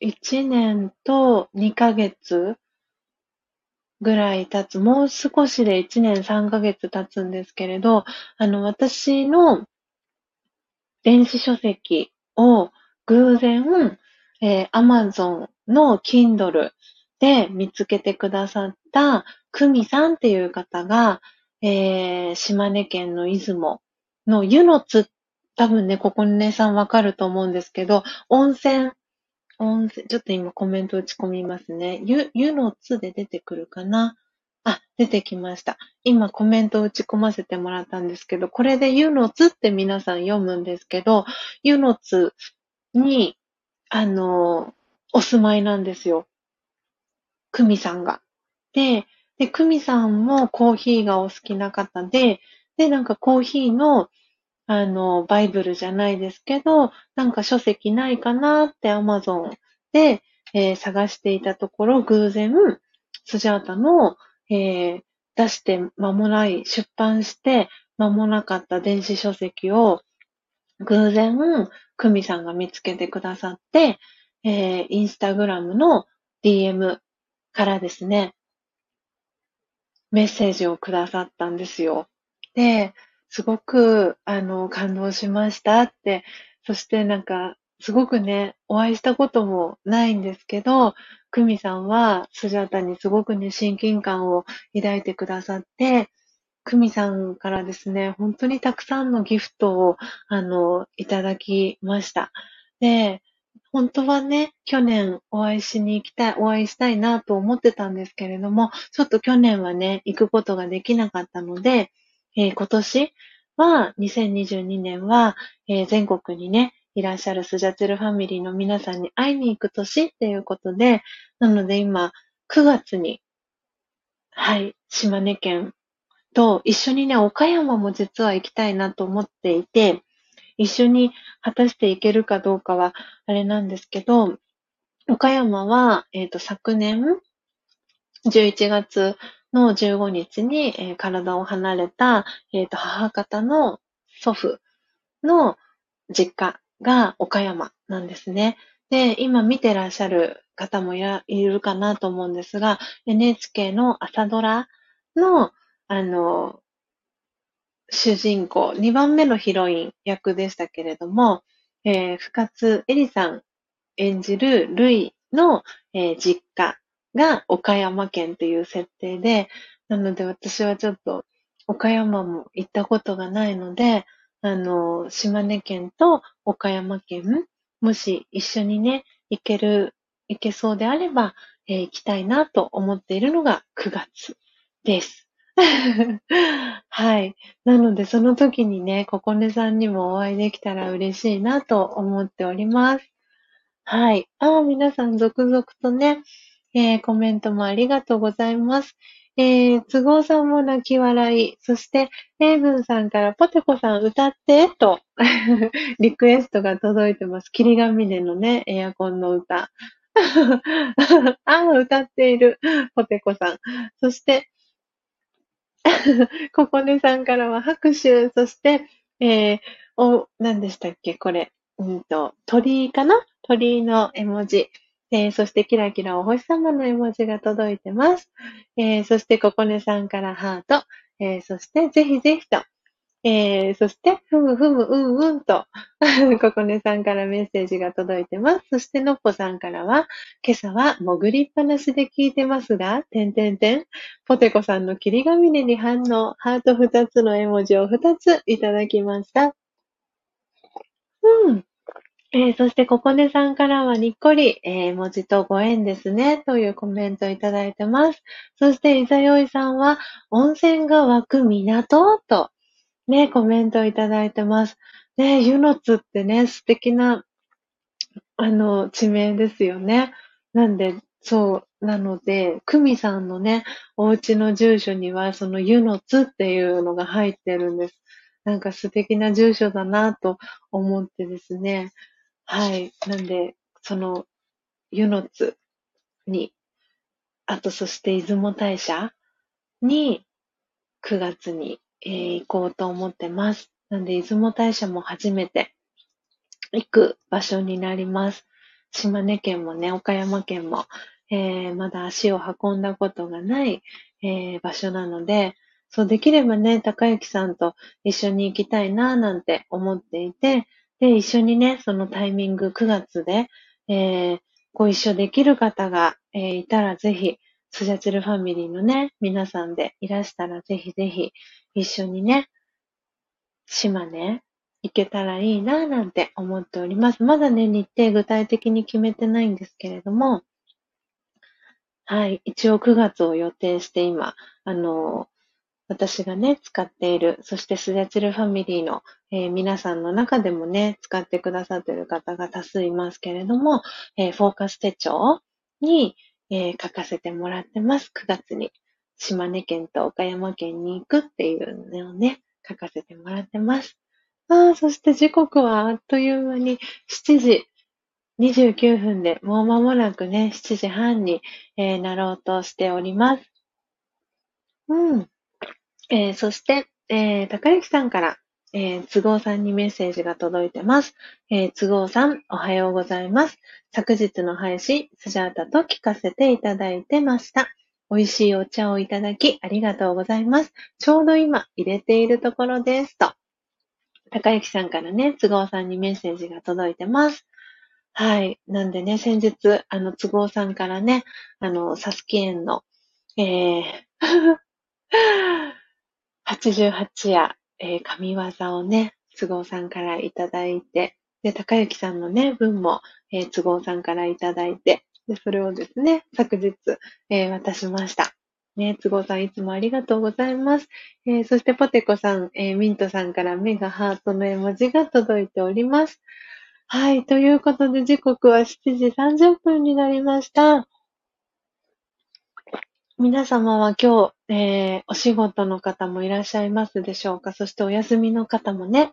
1年と2ヶ月ぐらい経つ、もう少しで1年3ヶ月経つんですけれど、あの、私の電子書籍を偶然、えー、Amazon の Kindle で見つけてくださった久美さんっていう方が、えー、島根県の出雲の湯の津、多分ね、ここにねさんわかると思うんですけど、温泉温泉、ちょっと今コメント打ち込みますね。ゆ、ゆのつで出てくるかなあ、出てきました。今コメントを打ち込ませてもらったんですけど、これでゆのつって皆さん読むんですけど、ゆのつに、あの、お住まいなんですよ。くみさんが。で、で、くみさんもコーヒーがお好きな方で、で、なんかコーヒーのあの、バイブルじゃないですけど、なんか書籍ないかなってアマゾンで、えー、探していたところ、偶然、スジャータの、えー、出して間もない、出版して間もなかった電子書籍を、偶然、クミさんが見つけてくださって、えー、インスタグラムの DM からですね、メッセージをくださったんですよ。で、すごく、あの、感動しましたって、そしてなんか、すごくね、お会いしたこともないんですけど、久美さんはスジャータにすごくね、親近感を抱いてくださって、久美さんからですね、本当にたくさんのギフトを、あの、いただきました。で、本当はね、去年お会いしに行きたい、お会いしたいなと思ってたんですけれども、ちょっと去年はね、行くことができなかったので、えー、今年は、2022年は、えー、全国にね、いらっしゃるスジャチルファミリーの皆さんに会いに行く年っていうことで、なので今、9月に、はい、島根県と一緒にね、岡山も実は行きたいなと思っていて、一緒に果たしていけるかどうかはあれなんですけど、岡山は、えっ、と、昨年、11月の15日に、えー体を離れた、えっ、と、母方の祖父の実家が岡山なんですね。で、今見てらっしゃる方もいらいるかなと思うんですが、NHK の朝ドラの、あの、主人公、2番目のヒロイン役でしたけれども、えー深津絵里さん演じるルイの、えー実家が岡山県という設定で、なので私はちょっと岡山も行ったことがないので、あの、島根県と岡山県、もし一緒にね、行ける、行けそうであれば、えー行きたいなと思っているのが9月です。(laughs) はい。なので、その時にね、ここねさんにもお会いできたら嬉しいなと思っております。はい。ああ、皆さん続々とね、えーコメントもありがとうございます。えー、都合さんも泣き笑い。そして、レイブンさんからポテコさん歌って、と、(laughs) リクエストが届いてます。霧ヶ峰のね、エアコンの歌。(laughs) ああ、歌っている、ポテコさん。そして、(laughs) ここねさんからは拍手。そして、えー、お、何でしたっけこれ。うんと、鳥居かな？鳥居の絵文字。えー、そして、キラキラお星様の絵文字が届いてます。えー、そして、ここねさんからハート。えー、そして、ぜひぜひと。え、そして、ふむふむ、うんうんと、(laughs) ここねさんからメッセージが届いてます。そして、のっぽさんからは、今朝は潜りっぱなしで聞いてますが、てんてんてん。ポテコさんの霧ヶ峰に反応、ハート2つの絵文字を2ついただきました。うん。えーそして、ここねさんからはにっこり、えー文字とご縁ですね、というコメントいただいてます。そして、いざよいさんは、温泉が湧く港？と、ね、コメントいただいてます。ね、湯の津ってね、素敵な、あの、地名ですよね。なんで、そう、なので、久美さんのね、お家の住所には、その湯の津っていうのが入ってるんです。なんか素敵な住所だなと思ってですね。はい。なんで、その、湯の津に、あとそして出雲大社に、9月に、えー行こうと思ってます。なんで、出雲大社も初めて行く場所になります。島根県もね、岡山県も、えーまだ足を運んだことがない、えー場所なので、そうできればね、高之さんと一緒に行きたいななんて思っていて、で、一緒にね、そのタイミング9月で、えーご一緒できる方が、えーいたらぜひ、スジャチルファミリーのね、皆さんでいらしたらぜひぜひ一緒にね、島根行けたらいいななんて思っております。まだね、日程具体的に決めてないんですけれども、はい、一応9月を予定して今、あの、私がね、使っている、そしてスジャチルファミリーの、えー皆さんの中でもね、使ってくださっている方が多数いますけれども、えーフォーカス手帳に、えー書かせてもらってます。9月に。島根県と岡山県に行くっていうのをね、書かせてもらってます。ああ、そして時刻はあっという間に7時29分で、もう間もなくね、7時半に、えーなろうとしております。うん。えーそして、えー高之さんから、えー都合さんにメッセージが届いてます。えー都合さん、おはようございます。昨日の配信、スジャータと聞かせていただいてました。美味しいお茶をいただき、ありがとうございます。ちょうど今、入れているところです。と。高之さんからね、都合さんにメッセージが届いてます。はい。なんでね、先日、あの、都合さんからね、あの、サスキ園の、えー、88夜、えー、神業をね、都合さんからいただいて、で、高之さんのね、文も、えー都合さんからいただいて、で、それをですね、昨日、えー渡しました。ね、都合さんいつもありがとうございます。えーそしてポテコさん、えーミントさんから目がハートの絵文字が届いております。はい、ということで時刻は7時30分になりました。皆様は今日、えー、お仕事の方もいらっしゃいますでしょうか？そしてお休みの方もね、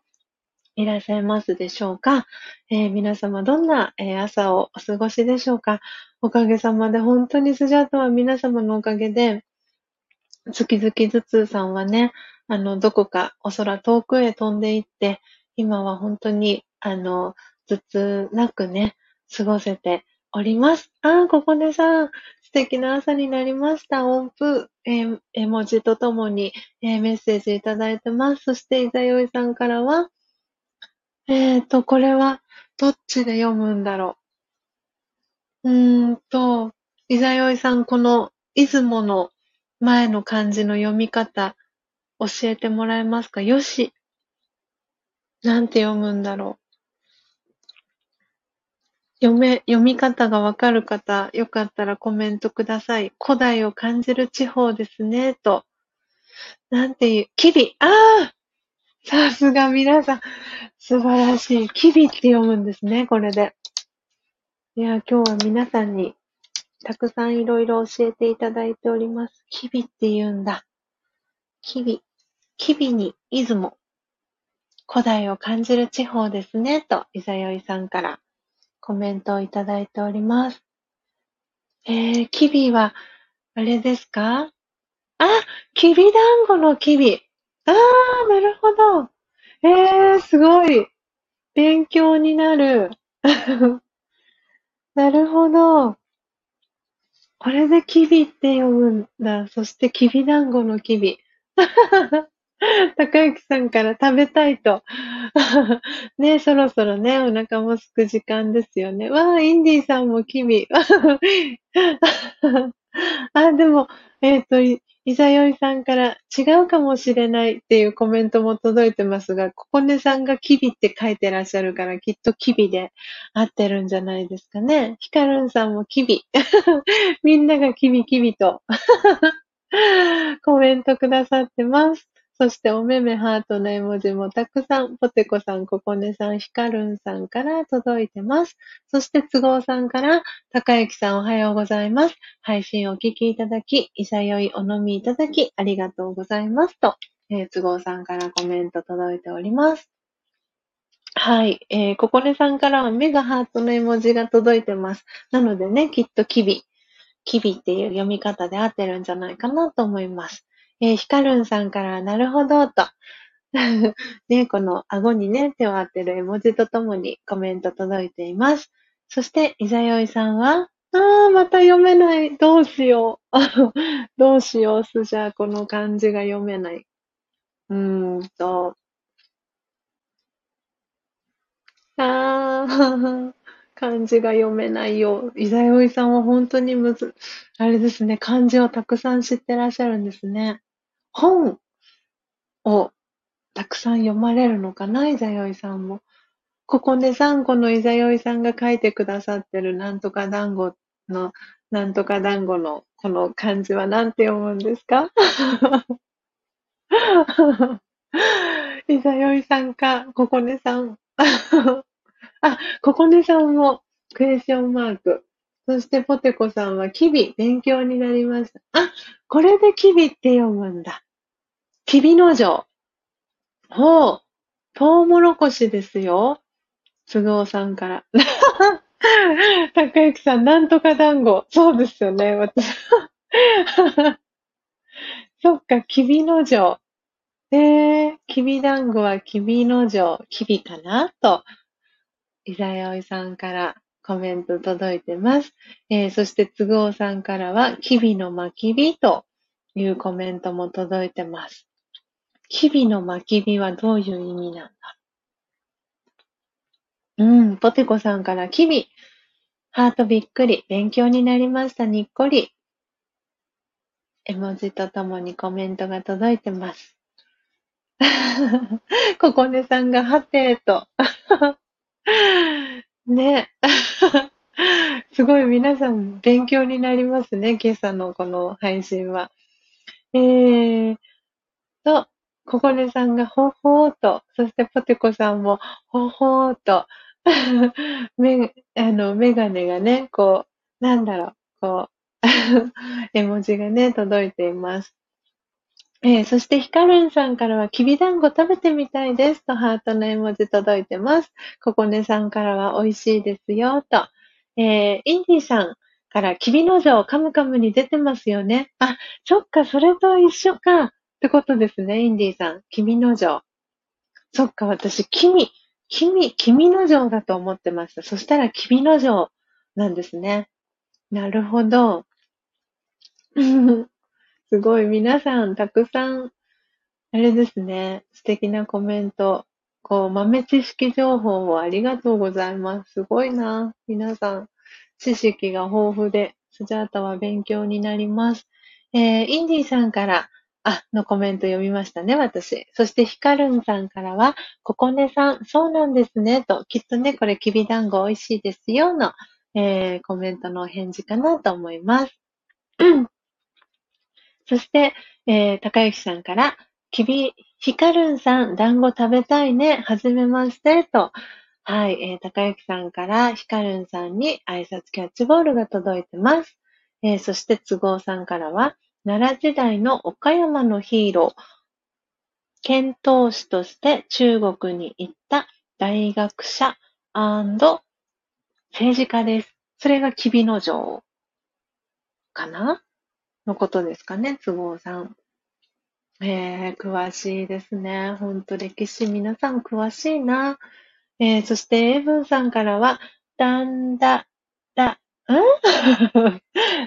いらっしゃいますでしょうか、えー、皆様どんな、えー、朝をお過ごしでしょうか？おかげさまで本当にスジャートは皆様のおかげで、月々頭痛さんはね、あの、どこかお空遠くへ飛んでいって、今は本当に、あの、頭痛なくね、過ごせております。あー、ここでさん、敵な朝になりました。音符、えー、絵文字とともに、えー、メッセージいただいてます。そして、いざよいさんからは、えーと、これは、どっちで読むんだろう。うーんと、いざよいさん、この、出雲の前の漢字の読み方、教えてもらえますか？よし。なんて読むんだろう。読め、読み方がわかる方、よかったらコメントください。古代を感じる地方ですね、と。なんていう、キビ。ああさすが皆さん。素晴らしい。キビって読むんですね、これで。いや、今日は皆さんにたくさんいろいろ教えていただいております。キビって言うんだ。キビ。キビに出雲。古代を感じる地方ですね、と、いざよいさんからコメントをいただいております。えー、キビは、あれですか？あ、きびだんごのキビ。あー、なるほど。えー、すごい。勉強になる。(laughs) なるほど。これでキビって読むんだ。そしてきびだんごのキビ。(laughs) (laughs) 高之さんから食べたいと。(laughs) ねそろそろね、お腹もすく時間ですよね。わあ、インディーさんもキビ。(laughs) あ、でも、えっ、ー、と、いざよいさんから違うかもしれないっていうコメントも届いてますが、ここねさんがキビって書いてらっしゃるから、きっとキビで合ってるんじゃないですかね。ヒカルンさんもキビ。みんながキビキビとコメントくださってます。そしておめめハートの絵文字もたくさん、ポテコさん、ココネさん、ヒカルンさんから届いてます。そして都合さんから、高幸さんおはようございます。配信お聞きいただき、いさよいお飲みいただき、ありがとうございますと、えー、都合さんからコメント届いております。はい。えー、ココネさんからは目がハートの絵文字が届いてます。なのでね、きっとキビ、キビっていう読み方で合ってるんじゃないかなと思います。えー、ヒカルンさんからなるほど、と。(laughs) ね、この顎にね、手を当てる絵文字とともにコメント届いています。そして、いざよいさんは、あー、また読めない。どうしよう。(laughs) どうしようす。じゃあ、この漢字が読めない。うーんと。あー、(laughs) 漢字が読めないよ。いざよいさんは本当にむず、あれですね、漢字をたくさん知ってらっしゃるんですね。本をたくさん読まれるのかな、いざよいさんも。ここで3個のいざよいさんが書いてくださってるなんとか団子の、なんとか団子のこの漢字は何て読むんですか？いざよいさんか、ここねさん。(laughs) あ、ここねさんもクエスチョンマーク。そしてポテコさんはキビ、勉強になりました。あ、これでキビって読むんだ。きびの城。ほう。トウモロコシですよ。都合さんから。(laughs) 高之さん、なんとか団子。そうですよね、私。(laughs) そっか、きびの城。えー、きび団子はきびの城、きびかな？と、いざよいさんからコメント届いてます。えー、そして都合さんからは、きびのまきびというコメントも届いてます。日々の巻き火はどういう意味なんだ？うん、ポテコさんからキビ。ハートびっくり。勉強になりました。にっこり。絵文字とともにコメントが届いてます。(laughs) ここねさんがはてーと。(laughs) ね。(laughs) すごい皆さん勉強になりますね。今朝のこの配信は。えーと、ここねさんがほほーと、そしてポテコさんもほほーと、(laughs) め、あの、メガネがね、こう、なんだろう、こう、(laughs) 絵文字がね、届いています。えー、そしてヒカルンさんからは、きびだんご食べてみたいですとハートの絵文字届いてます。ここねさんからは美味しいですよと。えー、インディさんからきびの城カムカムに出てますよね。あ、そっか、それと一緒か。ってことですね、インディーさん。きびの城。そっか、私、君、君、君の城だと思ってました。そしたら、君の城なんですね。なるほど。(laughs) すごい、皆さん、たくさん、あれですね、素敵なコメント、こう、豆知識情報をありがとうございます。すごいな。皆さん、知識が豊富で、スジャータは勉強になります。えー、インディさんから、あ、のコメント読みましたね、私。そして、ヒカルンさんからは、ココネさん、そうなんですね、と、きっとね、これ、きびだんご美味しいですよ、の、えー、コメントのお返事かなと思います。そして、えー、高幸さんから、きび、ひかるんさん、団子食べたいね。はじめまして。と。はい、えー、高幸さんから、ひかるんさんに挨拶キャッチボールが届いてます。えー、そして、都合さんからは、奈良時代の岡山のヒーロー、遣唐使として中国に行った大学者政治家です。それが吉備の城かな？のことですかね、都合さん。えー、詳しいですね。ほんと歴史皆さん詳しいな。えー、そして、エブンさんからは、だんだ、だ、ん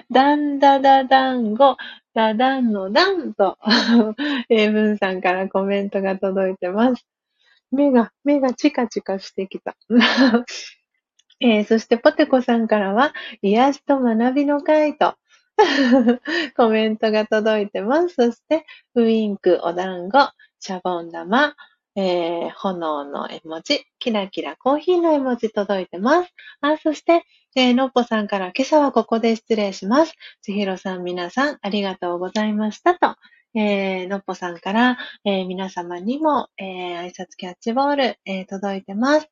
だんだだだんご、だだんのだんと、(laughs) エイブンさんからコメントが届いてます。目が、目がチカチカしてきた。(laughs) えー、そして、ポテコさんからは、癒しと学びの会と、(laughs) コメントが届いてます。そして、ウインク、お団子、シャボン玉、えー、炎の絵文字、キラキラコーヒーの絵文字届いてます。あ、そして、えー、のっぽさんから今朝はここで失礼します。ちひろさん、皆さん、ありがとうございましたと。えー、のっぽさんから、えー、皆様にも、えー、挨拶キャッチボール、えー、届いてます。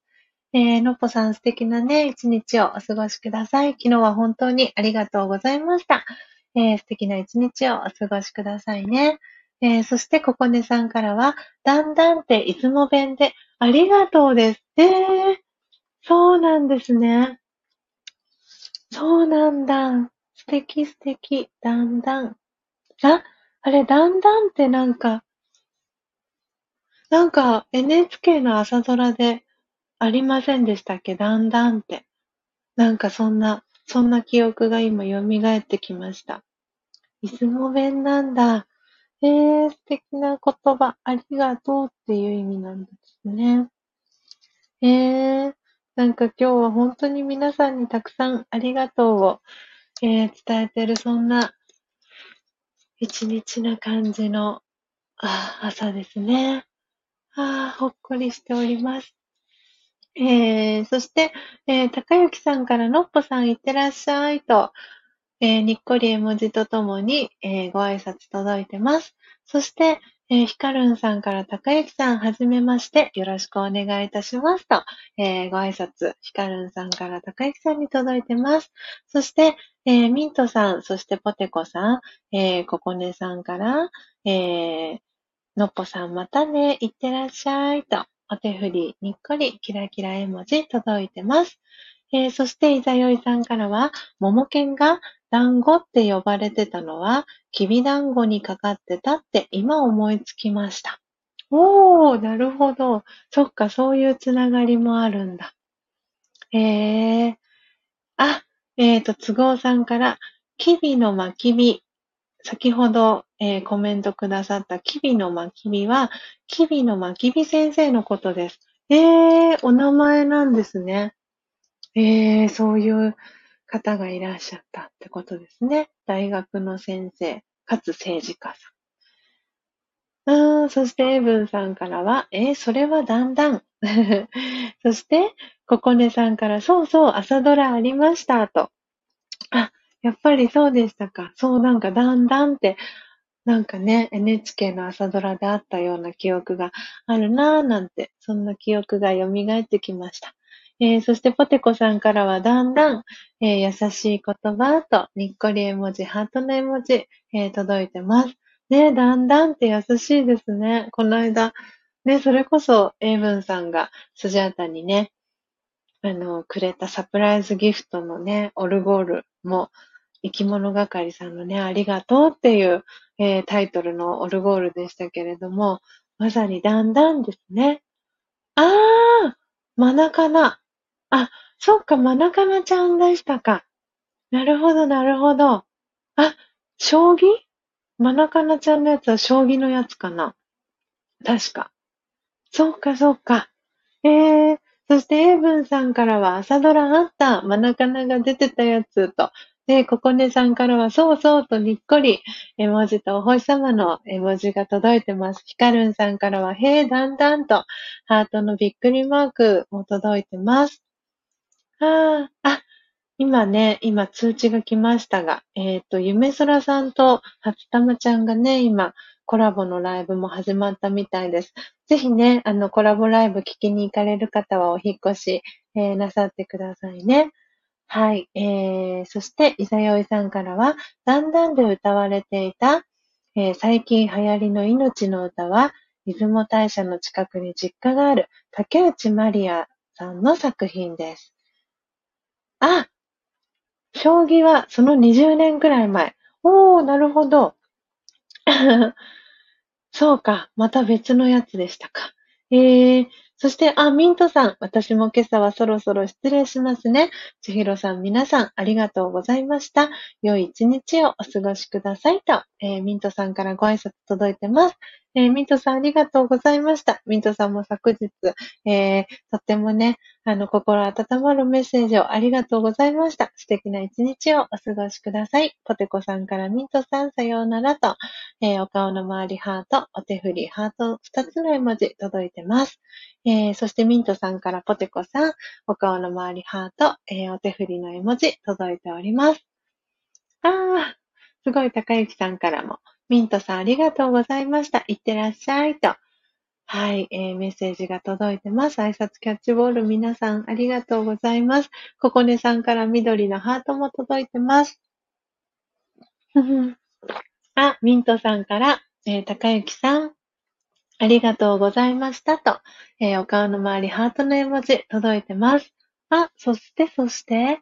えー、のっぽさん素敵なね、一日をお過ごしください。昨日は本当にありがとうございました。えー、素敵な一日をお過ごしくださいね。えー、そして、ここねさんからは、だんだんって出雲弁で、ありがとうです。えー、そうなんですね。そうなんだ。素敵素敵。だんだん。あ、あれ、だんだんってなんか、なんか NHK の朝ドラでありませんでしたっけ？だんだんって。なんかそんな、そんな記憶が今蘇ってきました。出雲弁なんだ。えー、素敵な言葉。ありがとうっていう意味なんですね。えー、なんか今日は本当に皆さんにたくさんありがとうを、えー、伝えてるそんな一日な感じの朝ですね。あほっこりしております。えー、そして、えー、高幸さんからのっぽさんいってらっしゃいと、えー、にっこり絵文字とともに、えー、ご挨拶届いてます。そして、えー、ひかるんさんから高幸さん、はじめまして、よろしくお願いいたしますと、えー、ご挨拶、ひかるんさんから高幸さんに届いてます。そして、えー、ミントさん、そしてポテコさん、えー、ココネさんから、えー、のっぽさんまたね、いってらっしゃいと、お手振り、にっこり、キラキラ絵文字届いてます。えー、そして、いざよいさんからは、ももけんが団子って呼ばれてたのは、きび団子にかかってたって今思いつきました。おー、なるほど。そっか、そういうつながりもあるんだ。えー、あ、えっ、ー、と、都合さんから、きびのまきび。先ほど、えー、コメントくださったきびのまきびは、きびのまきび先生のことです。えー、お名前なんですね。えー、そういう方がいらっしゃったってことですね。大学の先生、かつ政治家さん。うん、そして、エブンさんからは、えー、それはだんだん。(laughs) そして、ココネさんから、そうそう、朝ドラありました、と。あ、やっぱりそうでしたか。そう、なんか、だんだんって、なんかね、NHK の朝ドラであったような記憶があるなぁなんて、そんな記憶が蘇ってきました。えー、そしてポテコさんからはだんだん、えー、優しい言葉とにっこり絵文字、ハートの絵文字、えー、届いてます。ね、だんだんって優しいですね。この間、ね、それこそ、エイブンさんがスジャータにね、あの、くれたサプライズギフトのね、オルゴールも、生き物係さんのね、ありがとうっていう、えー、タイトルのオルゴールでしたけれども、まさにだんだんですね。あー、マナカナ。あ、そっか、マナカナちゃんでしたか。なるほど、なるほど。あ、将棋？マナカナちゃんのやつは将棋のやつかな。確か。そっか、そっか。えー、そして、エイブンさんからは朝ドラあった、マナカナが出てたやつと、で、ココネさんからは、そうそうとにっこり、絵文字とお星様の絵文字が届いてます。ヒカルンさんからは、へえ、だんだんと、ハートのびっくりマークも届いてます。ああ、あ、今ね、今通知が来ましたが、えっ、ー、と、夢空さんと初玉ちゃんがね、今、コラボのライブも始まったみたいです。ぜひね、あの、コラボライブ聞きに行かれる方はお引越し、えー、なさってくださいね。はい。えー、そして、いさよいさんからは、だんだんで歌われていた、えー、最近流行りの命の歌は、出雲大社の近くに実家がある竹内まりやさんの作品です。あ将棋はその20年くらい前。おー、なるほど。(laughs) そうか。また別のやつでしたか。えー、そして、あ、ミントさん。私も今朝はそろそろ失礼しますね。千尋さん、皆さん、ありがとうございました。良い一日をお過ごしくださいと、えー、ミントさんからご挨拶届いてます。えー、ミントさんありがとうございました。ミントさんも昨日、えー、とってもね、あの、心温まるメッセージをありがとうございました。素敵な一日をお過ごしください。ポテコさんからミントさんさようならと、えー、お顔の周りハート、お手振りハート二つの絵文字届いてます。えー、そしてミントさんからポテコさん、お顔の周りハート、えー、お手振りの絵文字届いております。あー、すごい高幸さんからも、ミントさんありがとうございました。いってらっしゃいと。はい、えー、メッセージが届いてます。挨拶キャッチボール皆さんありがとうございます。ここねさんから緑のハートも届いてます。(laughs) あ、ミントさんから、えー、高幸さん、ありがとうございましたと、えー、お顔の周りハートの絵文字届いてます。あ、そして、そして、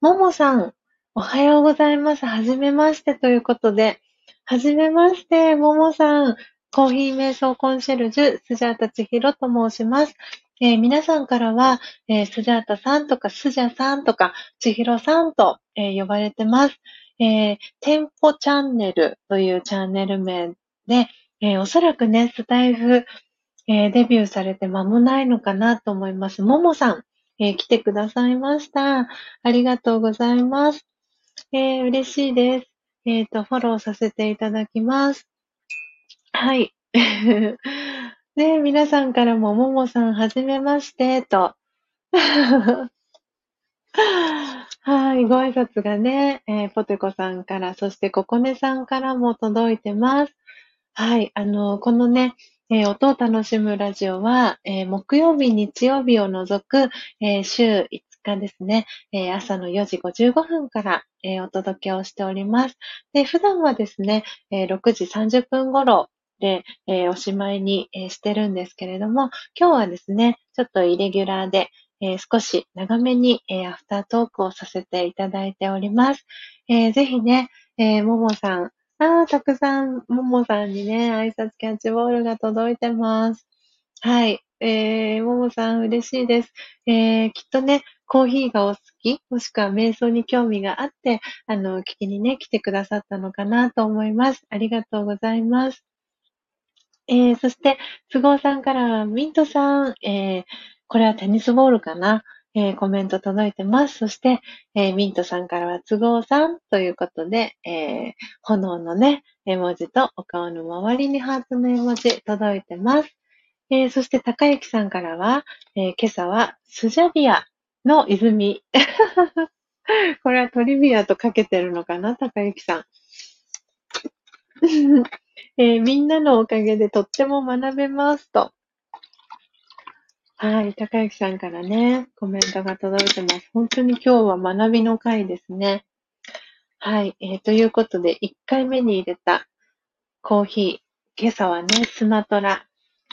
ももさん、おはようございます。はじめましてということで、はじめまして、ももさん。コーヒー瞑想コンシェルジュ、スジャータ千尋と申します。えー、皆さんからは、えー、スジャータさんとかスジャさんとか千尋さんと、えー、呼ばれてます。えー、店舗チャンネルというチャンネル名で、え、おそらくね、スタイフ、え、デビューされて間もないのかなと思います。ももさん、え、来てくださいました。ありがとうございます。え、嬉しいです。えっ、ー、と、フォローさせていただきます。はい。(laughs) ね皆さんからも、ももさん、はじめまして、と。(laughs) はい、ご挨拶がね、えー、ポテコさんから、そしてココネさんからも届いてます。はい、あの、このね、えー、音を楽しむラジオは、えー、木曜日、日曜日を除く、えー、週5日ですね、え朝の4時55分から、えお届けをしております。で、普段はですね、え6時30分頃で、えおしまいに、えしてるんですけれども、今日はですね、ちょっとイレギュラーで、え、少し長めに、え、アフタートークをさせていただいております。え、ぜひね、えももさん、ああ、たくさん、ももさんにね、挨拶キャッチボールが届いてます。はい。えー、ももさん嬉しいです。えー、きっとね、コーヒーがお好き、もしくは瞑想に興味があって、あの、聞きにね、来てくださったのかなと思います。ありがとうございます。えー、そして、都合さんから、ミントさん、えー、これはテニスボールかな？えー、コメント届いてます。そして、えー、ミントさんからは都合さんということで、えー、炎のね、絵文字とお顔の周りにハートの絵文字届いてます。えー、そして、高幸さんからは、えー、今朝はスジャビアの泉。(laughs) これはトリビアとかけてるのかな高幸さん。(laughs) えー、みんなのおかげでとっても学べますと。はい。高幸さんからね、コメントが届いてます。本当に今日は学びの回ですね。はい。えー、ということで、1回目に入れたコーヒー。今朝はね、スマトラ、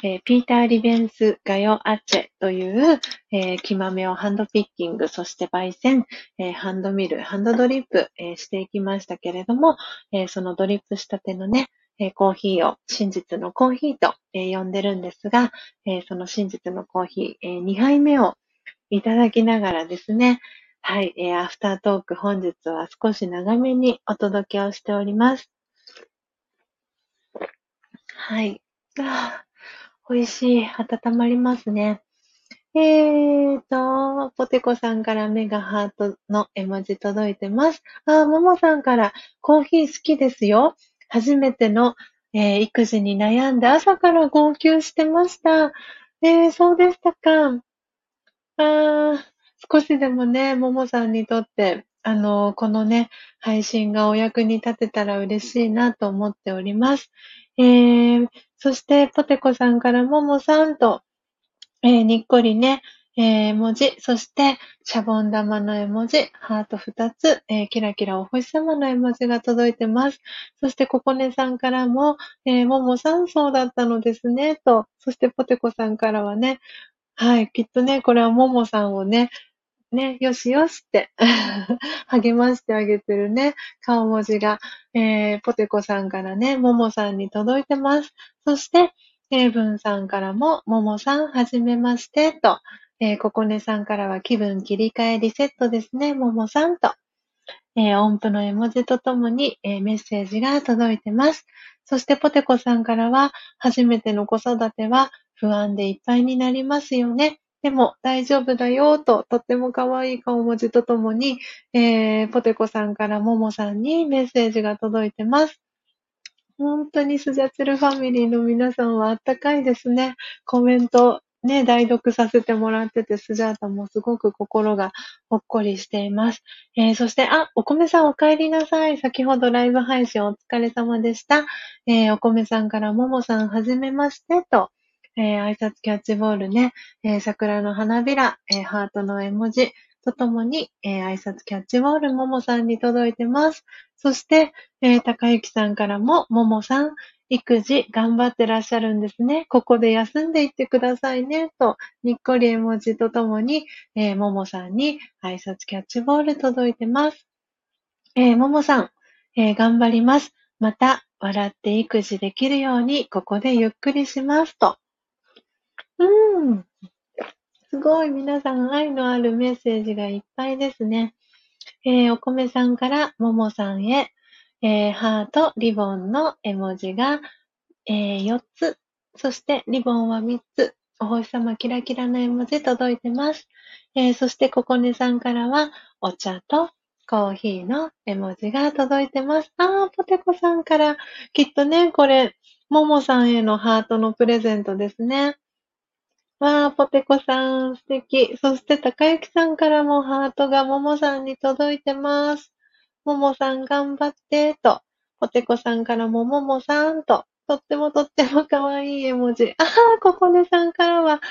えー、ピーター・リベンス・ガヨ・アチェという、えー、木豆をハンドピッキング、そして焙煎、えー、ハンドミル、ハンドドリップ、え、していきましたけれども、え、そのドリップしたてのね、え、コーヒーを真実のコーヒーと、え、呼んでるんですが、え、その真実のコーヒー、え、2杯目をいただきながらですね、はい、え、アフタートーク本日は少し長めにお届けをしております。はい。美味しい。温まりますね。えーと、ポテコさんからメガハートの絵文字届いてます。あ、ももさんからコーヒー好きですよ。初めての、えー、育児に悩んで朝から号泣してました。えー、そうでしたか。あー、少しでもね、ももさんにとって、あの、このね、配信がお役に立てたら嬉しいなと思っております。えー、そして、ポテコさんからももさんと、えー、にっこりね、えー、文字、そして、シャボン玉の絵文字、ハート2つ、えー、キラキラお星様の絵文字が届いてます。そして、ここねさんからも、えー、ももさんそうだったのですね、と、そして、ポテコさんからはね、はい、きっとね、これはももさんをね、ね、よしよしって (laughs) 励ましてあげてるね、顔文字が、えー、ポテコさんからね、ももさんに届いてます。そして、ヘイブンさんからも、ももさん、はじめまして、と、えー、ここねさんからは気分切り替えリセットですね、ももさんと、えー、音符の絵文字とともに、えー、メッセージが届いてます。そしてポテコさんからは、初めての子育ては不安でいっぱいになりますよね。でも大丈夫だよと、とっても可愛い顔文字とともに、えー、ポテコさんからももさんにメッセージが届いてます。本当にスジャチルファミリーの皆さんはあったかいですね。コメントね、代読させてもらってて、スジャータもすごく心がほっこりしています。えー、そして、あ、お米さんお帰りなさい。先ほどライブ配信お疲れ様でした。えー、お米さんからももさんはじめましてと、えー、挨拶キャッチボールね、えー、桜の花びら、えー、ハートの絵文字とともに、え、挨拶キャッチボールももさんに届いてます。そして、えー、高幸さんからも、ももさん、育児頑張ってらっしゃるんですね。ここで休んでいってくださいね。と、にっこり絵文字とともに、え、ももさんに挨拶キャッチボール届いてます。え、ももさん、え、頑張ります。また、笑って育児できるように、ここでゆっくりします。と、うん。すごい皆さん愛のあるメッセージがいっぱいですね。えー、お米さんからももさんへ、えー、ハート、リボンの絵文字が、えー、4つ。そしてリボンは3つ。お星様キラキラの絵文字届いてます。えー、そしてここねさんからはお茶とコーヒーの絵文字が届いてます。あー、ポテコさんからきっとね、これ、ももさんへのハートのプレゼントですね。わあ、ポテコさん、素敵。そして、たかゆきさんからもハートがももさんに届いてます。ももさん頑張って、と。ポテコさんからもももさんと。とってもとっても可愛い絵文字。ああ、ここねさんからは、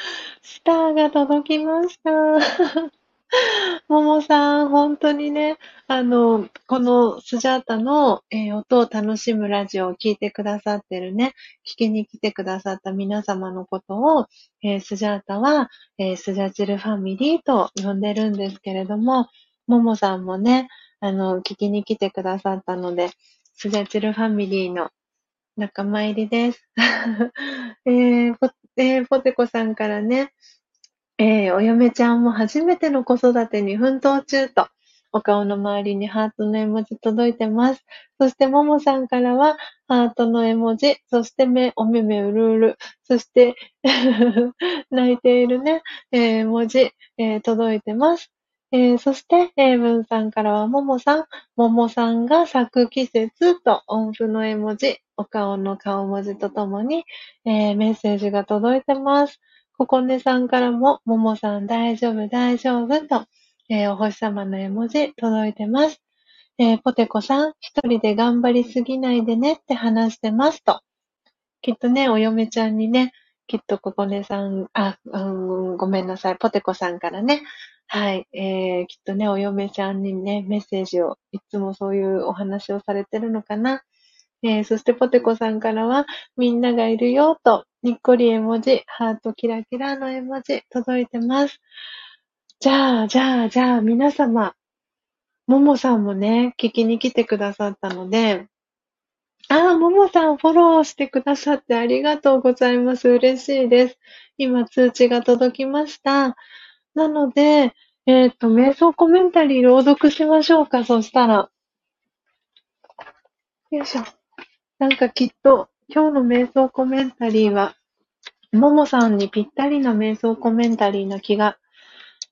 スターが届きました。(laughs) ももさん、本当にね、あの、このスジャータの、えー、音を楽しむラジオを聞いてくださってるね、聞きに来てくださった皆様のことを、えー、スジャータは、えー、スジャチルファミリーと呼んでるんですけれども、ももさんもね、あの、聞きに来てくださったので、スジャチルファミリーの仲間入りです。(laughs) えーポえー、ポテコさんからね、えー、お嫁ちゃんも初めての子育てに奮闘中と、お顔の周りにハートの絵文字届いてます。そして、ももさんからは、ハートの絵文字、そして目、お目目うるうる、そして (laughs) 泣いているね、えー、文字、えー、届いてます。えー、そして、えー、文さんからは、ももさん、ももさんが咲く季節と音符の絵文字、お顔の顔文字とともに、えー、メッセージが届いてます。ここねさんからも、ももさん大丈夫大丈夫と、えー、お星様の絵文字届いてます。えー、ポテコさん、一人で頑張りすぎないでねって話してますと。きっとね、お嫁ちゃんにね、きっとここねさん、あ、うん、ごめんなさい、ポテコさんからね、はい、えー、きっとね、お嫁ちゃんにね、メッセージを、いつもそういうお話をされてるのかな。えー、そしてポテコさんからは、みんながいるよと、にっこり絵文字、ハートキラキラの絵文字、届いてます。じゃあ、じゃあ、じゃあ、皆様、ももさんもね、聞きに来てくださったので、ああ、ももさんフォローしてくださってありがとうございます。嬉しいです。今通知が届きました。なので、えっ、ー、と、瞑想コメンタリー朗読しましょうか。そしたら。よいしょ。なんかきっと、今日の瞑想コメンタリーは、ももさんにぴったりな瞑想コメンタリーな気が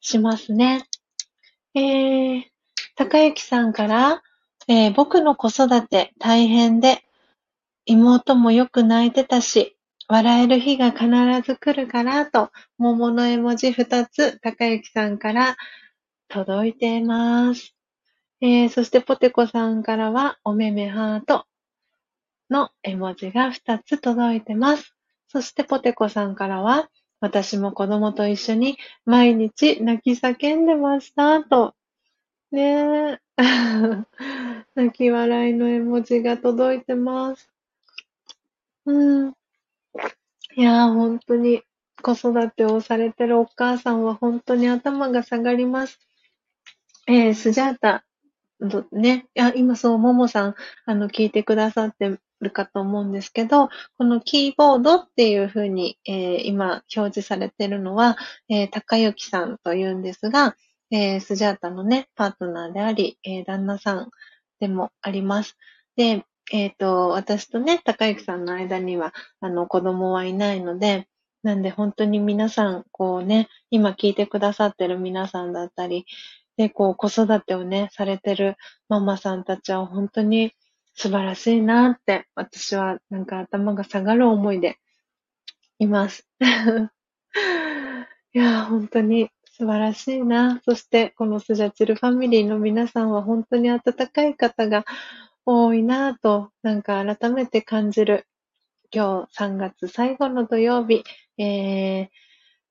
しますね。えー、高幸さんから、えー、僕の子育て大変で、妹もよく泣いてたし、笑える日が必ず来るからと、桃の絵文字二つ、高幸さんから届いています。えー、そしてポテコさんからは、おめめハートの絵文字が二つ届いてます。そしてポテコさんからは、私も子供と一緒に毎日泣き叫んでましたとねえ。(laughs) 泣き笑いの絵文字が届いてます。うん。いやー、本当に子育てをされてるお母さんは本当に頭が下がります。えー、スジャータ、ね、いや、今そう、ももさん、あの、聞いてくださってるかと思うんですけど、このキーボードっていうふうに、えー、今表示されてるのは、えー、高幸さんというんですが、えー、スジャータのね、パートナーであり、えー、旦那さんでもあります。で、えっ、ー、と、私とね、高之さんの間には、あの、子供はいないので、なんで本当に皆さん、こうね、今聞いてくださってる皆さんだったり、で、こう、子育てをね、されてるママさんたちは本当に素晴らしいなって、私はなんか頭が下がる思いでいます。(laughs) いや、本当に素晴らしいな。そして、このスジャチルファミリーの皆さんは本当に温かい方が多いなぁと、なんか改めて感じる。今日3月最後の土曜日、えー、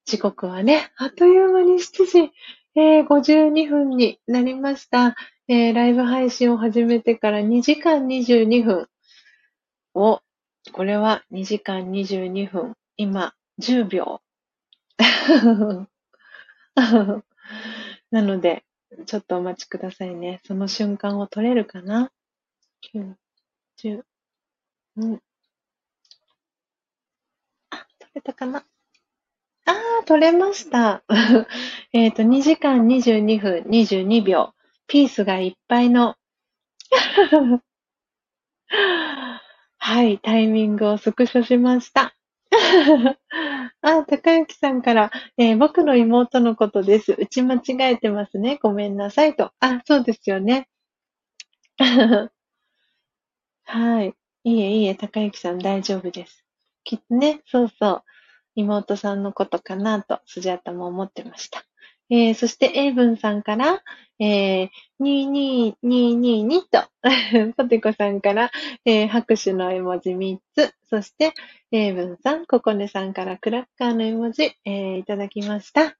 時刻はね、あっという間に7時、えー、52分になりました。えー、ライブ配信を始めてから2時間22分を、これは2時間22分、今10秒。(laughs) なので、ちょっとお待ちくださいね。その瞬間を取れるかな ?9、10、うん。あ、取れたかな？あー、取れました。(laughs) えっと、2時間22分22秒。ピースがいっぱいの (laughs) はい、タイミングをスクショしました。(laughs) あ、高幸さんから、えー、僕の妹のことです。打ち間違えてますね。ごめんなさいと。あ、そうですよね。はい。いいえ、いいえ、高幸さん大丈夫です。きっとね、そうそう。妹さんのことかなと、スジャータも思ってました。えー、そして、エイブンさんから、えー、22222と、(laughs) ポテコさんから、えー、拍手の絵文字3つ、そして、エイブンさん、ココネさんからクラッカーの絵文字、えー、いただきました。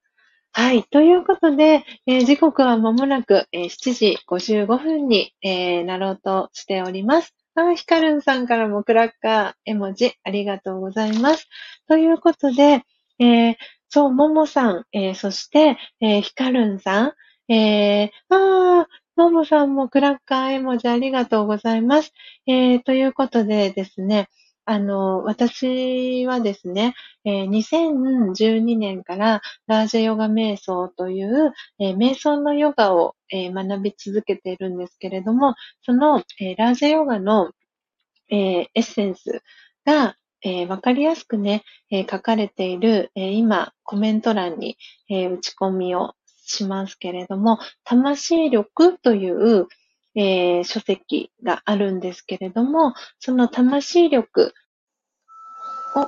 はい。ということで、えー、時刻はまもなく、えー、7時55分に、えー、なろうとしております。あ、ヒカルンさんからもクラッカー絵文字ありがとうございます。ということで、えー、そう、ももさん、えー、そして、えー、ヒカルンさん、えー、あ、ももさんもクラッカー絵文字ありがとうございます。えー、ということでですね、あの、私はですね、2012年からラージェヨガ瞑想という、瞑想のヨガを、学び続けているんですけれども、その、ラージェヨガの、エッセンスが、わかりやすくね、書かれている、今、コメント欄に、打ち込みをしますけれども、魂力という、え書籍があるんですけれども、その魂力、お、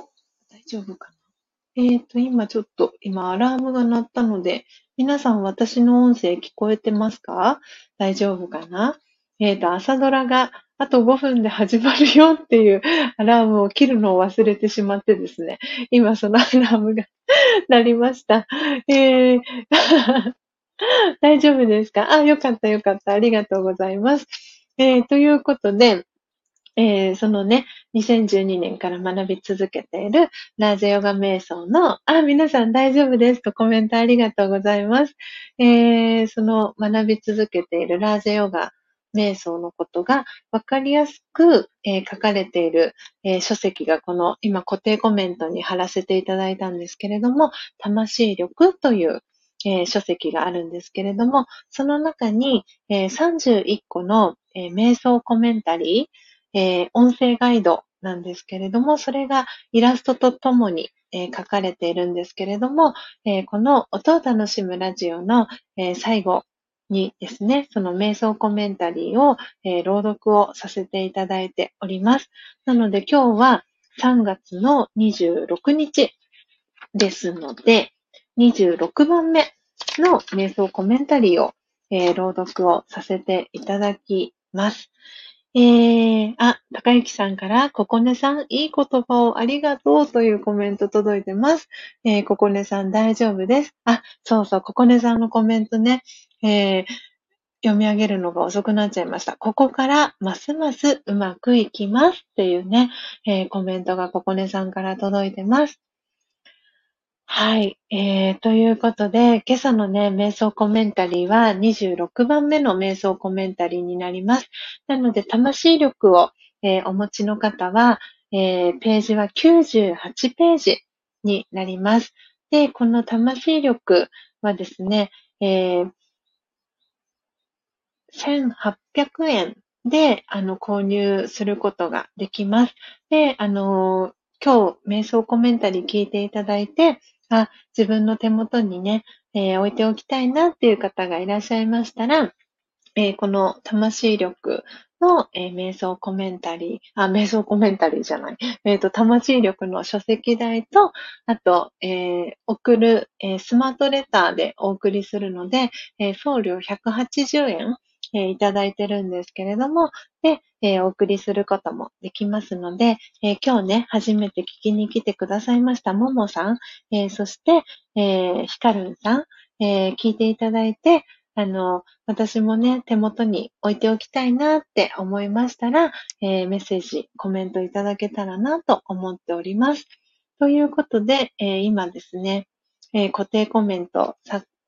大丈夫かな？えっ、と、今ちょっと、今アラームが鳴ったので、皆さん私の音声聞こえてますか？大丈夫かな？えっ、と、朝ドラがあと5分で始まるよっていうアラームを切るのを忘れてしまってですね、今そのアラームが鳴りました。えー (laughs) 大丈夫ですか？あ、よかったよかった。ありがとうございます。えー、ということで、えー、そのね、2012年から学び続けているラージェヨガ瞑想の、あ、皆さん大丈夫ですとコメントありがとうございます。えー、その学び続けているラージェヨガ瞑想のことがわかりやすく、えー、書かれている、え、書籍がこの今固定コメントに貼らせていただいたんですけれども、魂力という、えー、書籍があるんですけれども、その中に、え31個の、え瞑想コメンタリー、えー、音声ガイドなんですけれども、それがイラストとともに、えー、書かれているんですけれども、えー、この音を楽しむラジオの、え最後にですね、その瞑想コメンタリーを、え朗読をさせていただいております。なので今日は3月の26日ですので、26番目の瞑想コメンタリーを、え朗読をさせていただきます。えー、あ、高幸さんから、ここねさん、いい言葉をありがとうというコメント届いてます。えー、ここねさん大丈夫です。あ、そうそう、ここねさんのコメントね、えー、読み上げるのが遅くなっちゃいました。ここからますますうまくいきますっていうね、えー、コメントがここねさんから届いてます。はい。えー、ということで、今朝のね、瞑想コメンタリーは26番目の瞑想コメンタリーになります。なので、魂力を、えー、お持ちの方は、えー、ページは98ページになります。で、この魂力はですね、えー、1800円で、あの、購入することができます。で、あの今日、瞑想コメンタリー聞いていただいて、あ、自分の手元にね、えー、置いておきたいなっていう方がいらっしゃいましたら、えー、この魂力の、えー、瞑想コメンタリー、あ、瞑想コメンタリーじゃない。えっ、と、魂力の書籍代と、あと、え送る、えスマートレターでお送りするので、え送料180円え、いただいてるんですけれども、で、え、お送りすることもできますので、え、今日ね、初めて聞きに来てくださいましたももさん、えそして、えひかるんさん、え聞いていただいて、あの、私もね、手元に置いておきたいなって思いましたら、えメッセージ、コメントいただけたらなと思っております。ということで、え今ですね、え固定コメント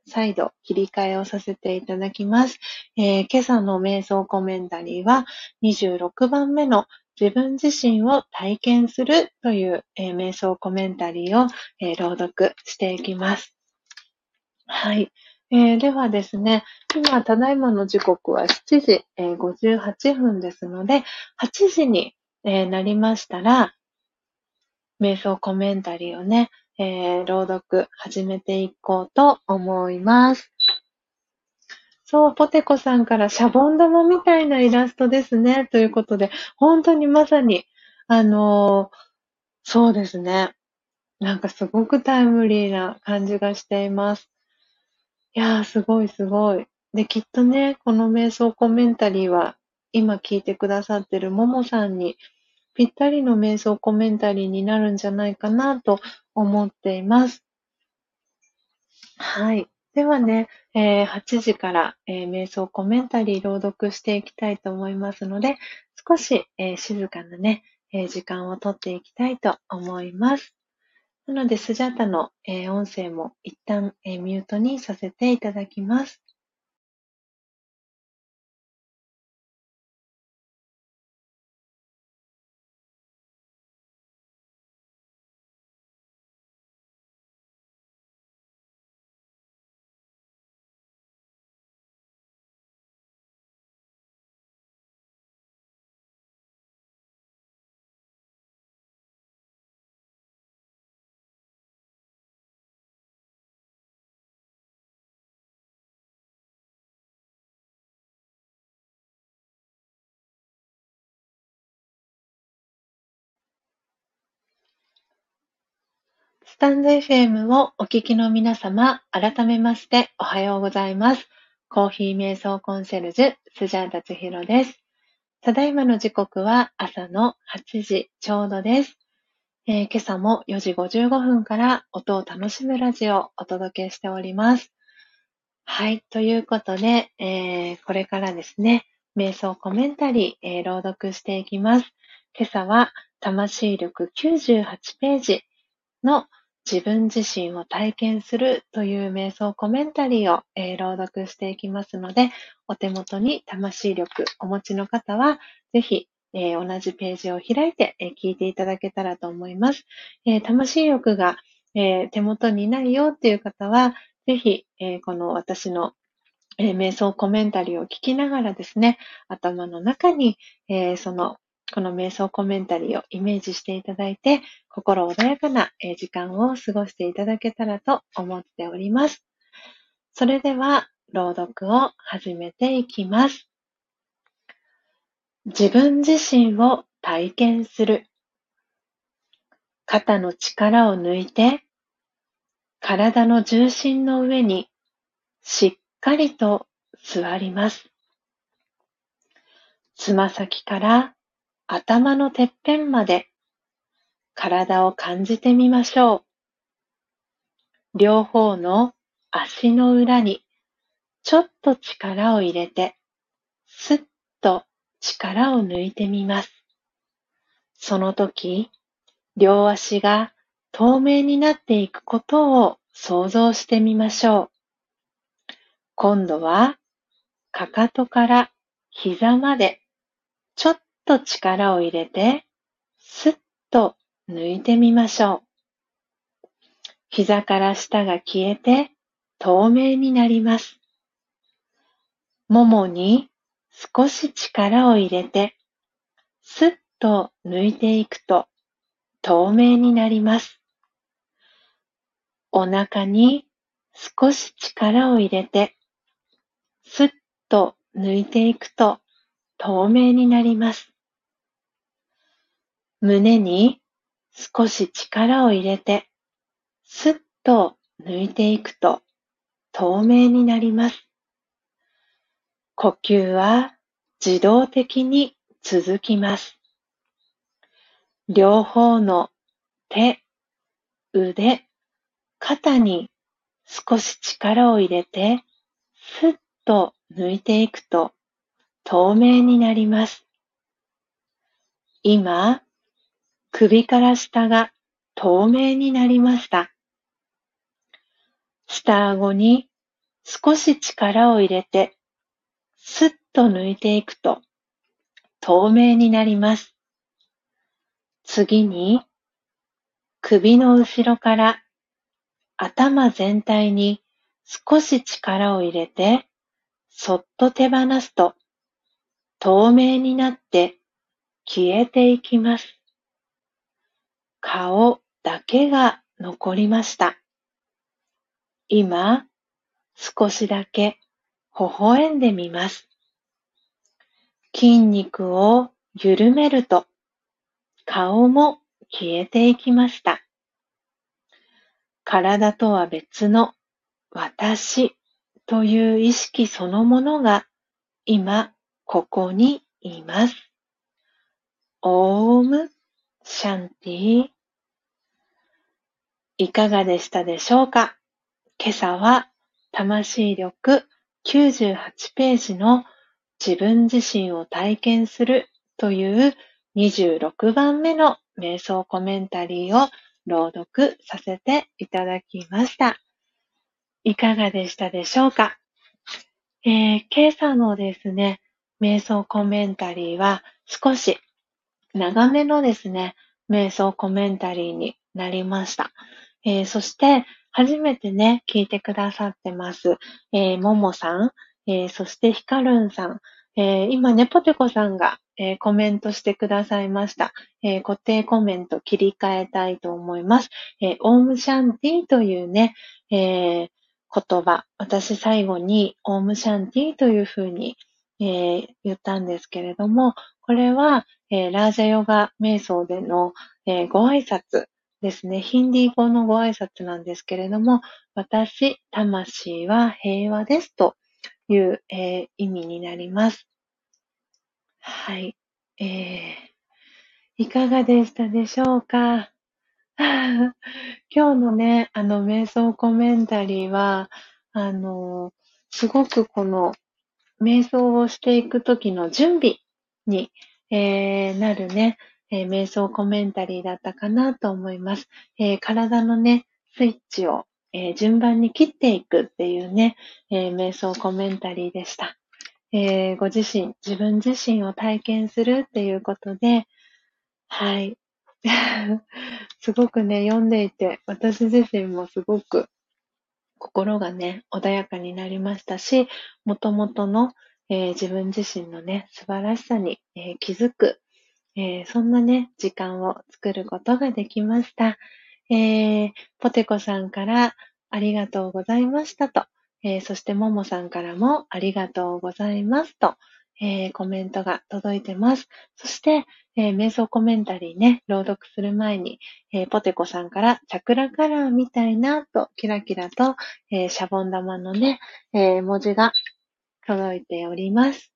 再度切り替えをさせていただきます。えー、今朝の瞑想コメンタリーは26番目の自分自身を体験するという、えー、瞑想コメンタリーを、えー、朗読していきます。はい。えー、ではですね、今、ただいまの時刻は7時、えー、58分ですので、8時に、えー、なりましたら、瞑想コメンタリーをね、えー、朗読始めていこうと思います。そう、ポテコさんからシャボン玉みたいなイラストですね。ということで、本当にまさに、あのー、そうですね。なんかすごくタイムリーな感じがしています。いやー、すごいすごい。で、きっとね、この瞑想コメンタリーは、今聞いてくださってるももさんにぴったりの瞑想コメンタリーになるんじゃないかなと思っています。はい。ではね、えー、8時から、えー、瞑想コメンタリー朗読していきたいと思いますので、少し、えー、静かなね、え時間をとっていきたいと思います。なので、スジャタの、え音声も一旦、えミュートにさせていただきます。スタンド FM をお聞きの皆様、改めましておはようございます。コーヒー瞑想コンシェルジュ、スジャータチヒロです。ただいまの時刻は朝の8時ちょうどです。えー、今朝も4時55分から音を楽しむラジオをお届けしております。はい。ということで、えー、これからですね、瞑想コメンタリー、えー、朗読していきます。今朝は、魂力98ページの自分自身を体験するという瞑想コメンタリーを、えー、朗読していきますので、お手元に魂力お持ちの方は、ぜひ、えー、同じページを開いて、えー、聞いていただけたらと思います。え魂力が、え手元にないよっていう方は、ぜひ、えこの私のえ瞑想コメンタリーを聞きながらですね、頭の中に、えそのこの瞑想コメンタリーをイメージしていただいて、心穏やかな時間を過ごしていただけたらと思っております。それでは、朗読を始めていきます。自分自身を体験する。肩の力を抜いて、体の重心の上にしっかりと座ります。つま先から頭のてっぺんまで体を感じてみましょう。両方の足の裏にちょっと力を入れて、すっと力を抜いてみます。その時、両足が透明になっていくことを想像してみましょう。今度は、かかとから膝までちょっと力を入れて、すっと抜いてみましょう。膝から下が消えて透明になります。ももに少し力を入れて、すっと抜いていくと透明になります。お腹に少し力を入れて、すっと抜いていくと透明になります。胸に少し力を入れて、すっと抜いていくと透明になります。呼吸は自動的に続きます。両方の手、腕、肩に少し力を入れて、すっと抜いていくと透明になります。今、首から下が透明になりました。下顎に少し力を入れて、すっと抜いていくと透明になります。次に、首の後ろから頭全体に少し力を入れて、そっと手放すと透明になって消えていきます。顔だけが残りました。今、少しだけ微笑んでみます。筋肉を緩めると、顔も消えていきました。体とは別の私という意識そのものが今ここにいます。オームシャンティいかがでしたでしょうか？今朝は魂力98ページの自分自身を体験するという26番目の瞑想コメンタリーを朗読させていただきました。いかがでしたでしょうか、えー、今朝のですね、瞑想コメンタリーは少し長めのですね、瞑想コメンタリーになりました。えー、そして、初めてね、聞いてくださってます。えー、ももさん、えー、そしてひかるんさん、えー、今ね、ポテコさんが、えー、コメントしてくださいました、えー、固定コメント切り替えたいと思います。え、オームシャンティというね、え言葉、私最後にオームシャンティというふうに、え言ったんですけれども、これは、えラージャヨガ瞑想での、えご挨拶ですね。ヒンディー語のご挨拶なんですけれども、私、魂は平和ですという、えー、意味になります。はい。えー、いかがでしたでしょうか？(laughs) 今日のね、あの、瞑想コメンタリーは、あの、すごくこの、瞑想をしていくときの準備に、えー、なるね、えー、瞑想コメンタリーだったかなと思います。えー、体のね、スイッチを、え順番に切っていくっていうね、え瞑想コメンタリーでした。えご自身、自分自身を体験するっていうことで、はい。(laughs) すごくね、読んでいて、私自身もすごく心がね、穏やかになりましたし、もともとの、えー、自分自身のね、素晴らしさに、えー、気づく、えー、そんなね、時間を作ることができました。えポテコさんからありがとうございましたと、えそしてももさんからもありがとうございますと、えコメントが届いてます。そして、えー、瞑想コメンタリーね、朗読する前に、えー、ポテコさんからチャクラカラーみたいなと、キラキラと、えー、シャボン玉のね、え文字が届いております。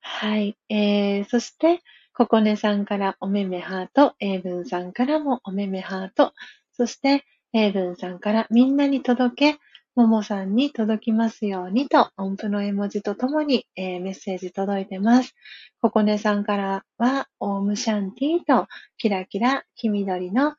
はい。えー、そして、ココネさんからおめめハート、エイブンさんからもおめめハート、そして、エイブンさんからみんなに届け、ももさんに届きますようにと、音符の絵文字とともに、えー、メッセージ届いてます。ここねさんからは、オームシャンティーと、キラキラ黄緑の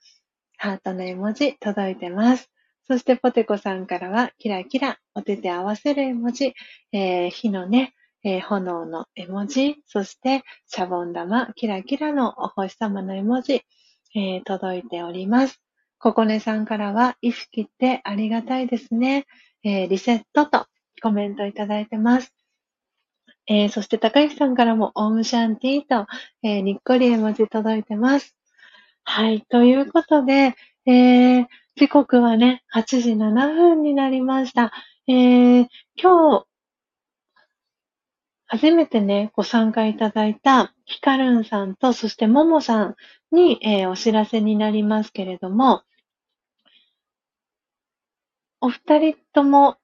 ハートの絵文字届いてます。そしてポテコさんからは、キラキラお手で合わせる絵文字、えー、火のね、えー、炎の絵文字、そしてシャボン玉、キラキラのお星様の絵文字、えー、届いております。ここねさんからは、意識ってありがたいですね。えー、リセットとコメントいただいてます。えー、そして高木さんからも、オームシャンティーと、えー、にっこり絵文字届いてます。はい。ということで、えー、時刻はね、8時7分になりました。えー、今日、初めてね、ご参加いただいたヒカルンさんと、そしてももさんに、えー、お知らせになりますけれども、お二人とも、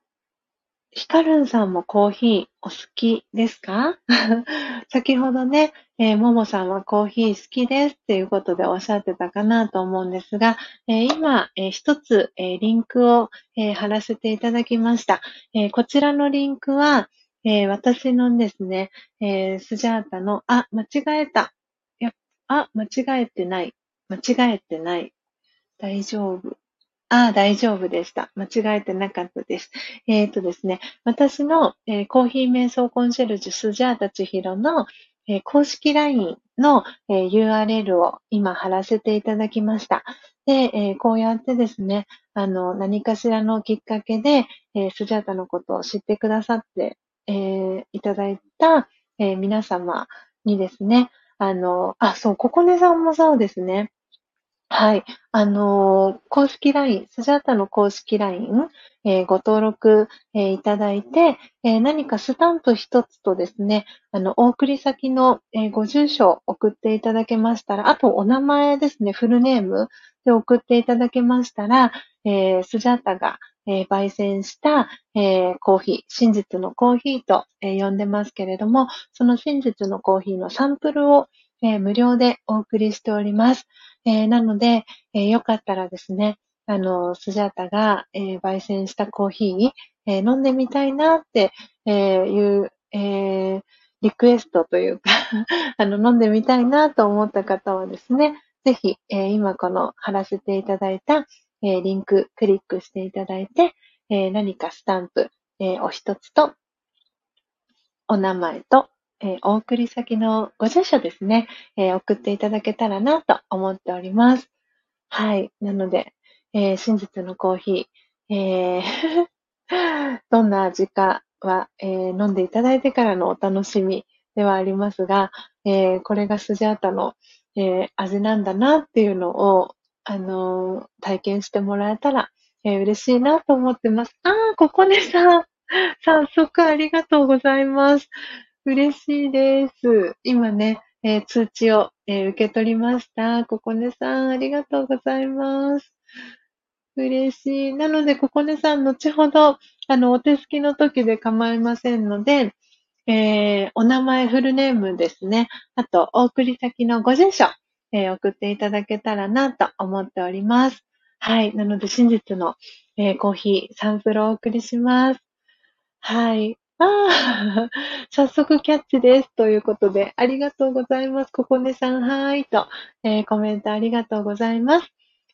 ヒカルンさんもコーヒーお好きですか？(laughs) 先ほどね、えー、ももさんはコーヒー好きですっていうことでおっしゃってたかなと思うんですが、えー、今、えー、一つ、えーリンクを、え貼らせていただきました。えこちらのリンクは、え私のですね、えスジャータの、あ、間違えた。いやあ、間違えてない。間違えてない。大丈夫。ああ、大丈夫でした。間違えてなかったです。えっ、ー、とですね、私の、えー、コーヒー瞑想コンシェルジュスジャータチヒロの、えー、公式 LINE の、え URL を今貼らせていただきました。で、えこうやってですね、あの、何かしらのきっかけで、えスジャータのことを知ってくださって、えいただいた、え皆様にですね、あの、あ、そう、ココネさんもそうですね。はい。あの、公式 LINE、スジャータの公式 LINE、えー、ご登録、えー、いただいて、え、何かスタンプ一つとですね、あの、お送り先の、えご住所を送っていただけましたら、あとお名前ですね、フルネームで送っていただけましたら、えスジャータが、え焙煎した、えコーヒー、真実のコーヒーと、え呼んでますけれども、その真実のコーヒーのサンプルを、え無料でお送りしております。えー、なので、えー、よかったらですね、あの、スジャータが、えー、焙煎したコーヒー、え飲んでみたいなって、えいう、えリクエストというか (laughs) あの、飲んでみたいなと思った方はですね、ぜひ、え今この貼らせていただいた、えリンククリックしていただいて、え何かスタンプ、えお一つと、お名前と、え、お送り先のご住所ですね、え、送っていただけたらなと思っております。はい。なので、え、真実のコーヒー、え (laughs) どんな味かは、え、飲んでいただいてからのお楽しみではありますが、え、これがスジャータの、え、味なんだなっていうのを、あのー、体験してもらえたら、えー、嬉しいなと思ってます。あー、ここねさん。早速ありがとうございます。嬉しいです。今ね、えー、通知を、え、受け取りました。ここねさん、ありがとうございます。嬉しい。なので、ここねさん、後ほど、あの、お手すきの時で構いませんので、えー、お名前、フルネームですね。あと、お送り先のご住所、え、送っていただけたらなと思っております。はい。なので、真実の、えー、コーヒー、サンプルをお送りします。はい。ああ、(laughs) 早速キャッチです。ということで、ありがとうございます。ここねさん、はーいと、えー、コメントありがとうございます。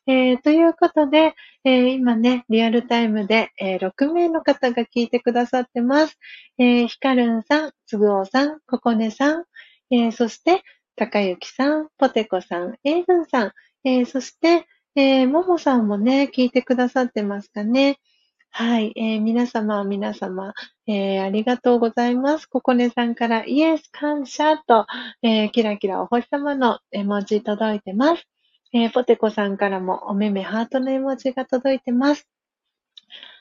えー、ということで、えー、今ね、リアルタイムで、えー、6名の方が聞いてくださってます。え、ひかるんさん、つぐおさん、ここねさん、え、そして、たかゆきさん、ぽてこさん、えいぶんさん、えー、そして、えー、ももさんもね、聞いてくださってますかね。はい、えー、皆様、皆様、えー、ありがとうございます。ここねさんから、イエス感謝と、え、キラキラお星様の絵文字届いてます。えー、ポテコさんからもおめめハートの絵文字が届いてます。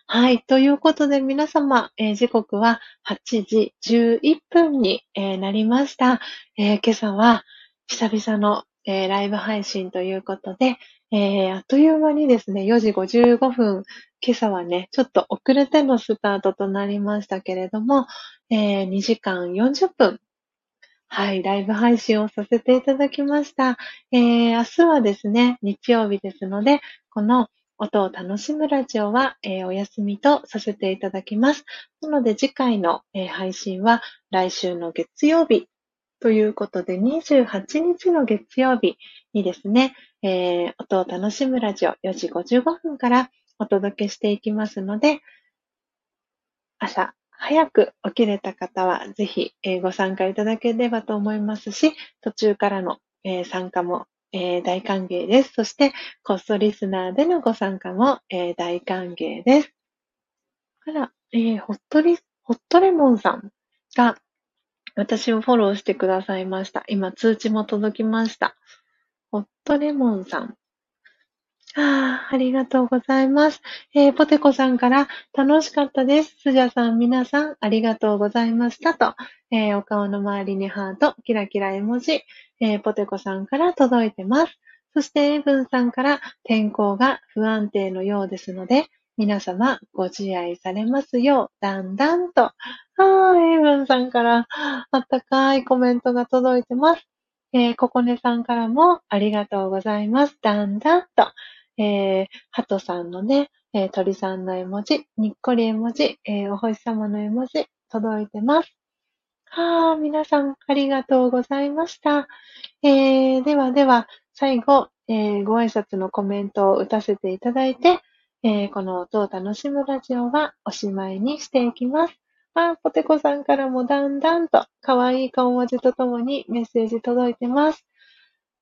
はい。ということで皆様、えー、時刻は8時11分に、えー、なりました、えー、今朝は久々の、ライブ配信ということで、あっという間にですね、4時55分、今朝はね、ちょっと遅れてのスタートとなりましたけれども、え2時間40分はい、ライブ配信をさせていただきました。明日はですね、日曜日ですので、この音を楽しむラジオは、えー、お休みとさせていただきます。なので次回の、えー、配信は来週の月曜日ということで、28日の月曜日にですね、えー、音を楽しむラジオ4時55分からお届けしていきますので、朝早く起きれた方は、ぜひ、え、ご参加いただければと思いますし、途中からの、え、参加も、えー、大歓迎です。そして、コストリスナーでのご参加も、え大歓迎です。から、えホットリ、ホットレモンさんが、私をフォローしてくださいました。今、通知も届きました。ホットレモンさん。あ、りがとうございます。えー、ポテコさんから楽しかったです。スジャさん、皆さん、ありがとうございましたと、えー、お顔の周りにハート、キラキラ絵文字、えー、ポテコさんから届いてます。そして、エブンさんから天候が不安定のようですので、皆様ご自愛されますよう、だんだんと。ああ、エブンさんからあったかいコメントが届いてます。えー、ココネさんからもありがとうございます。だんだんと。えー、ハトさんのね、えー、鳥さんの絵文字、にっこり絵文字、えー、お星様の絵文字、届いてます。はあ、皆さん、ありがとうございました。えー、ではでは、最後、えー、ご挨拶のコメントを打たせていただいて、えー、この音を楽しむラジオはおしまいにしていきます。あ、ポテコさんからもだんだんと可愛い顔文字とともにメッセージ届いてます。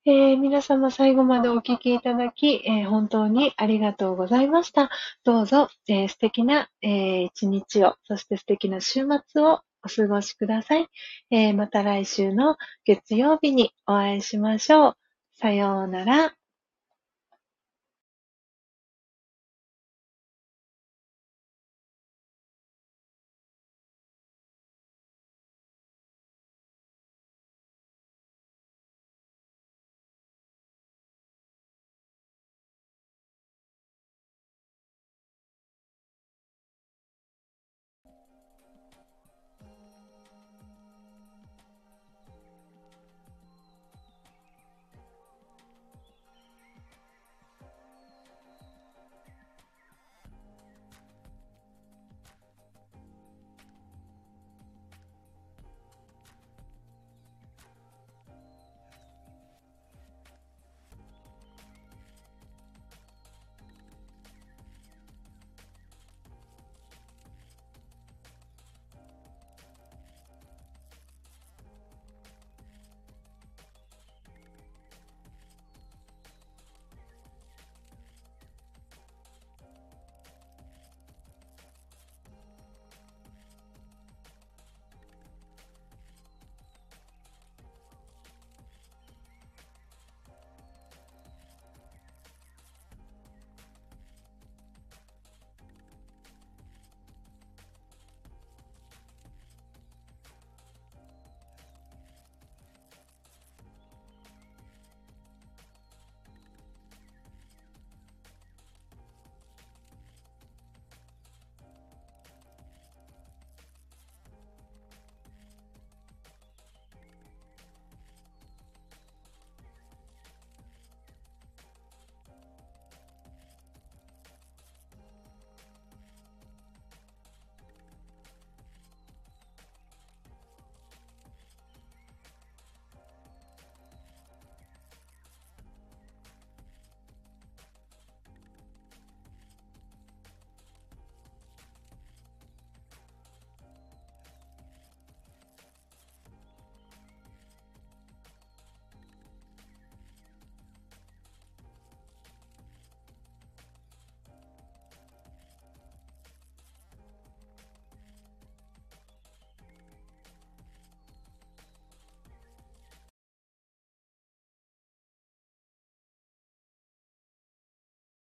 えー、皆様最後までお聞きいただき、えー、本当にありがとうございました。どうぞ、えー、素敵な、え一日を、そして素敵な週末をお過ごしください。えまた来週の月曜日にお会いしましょう。さようなら。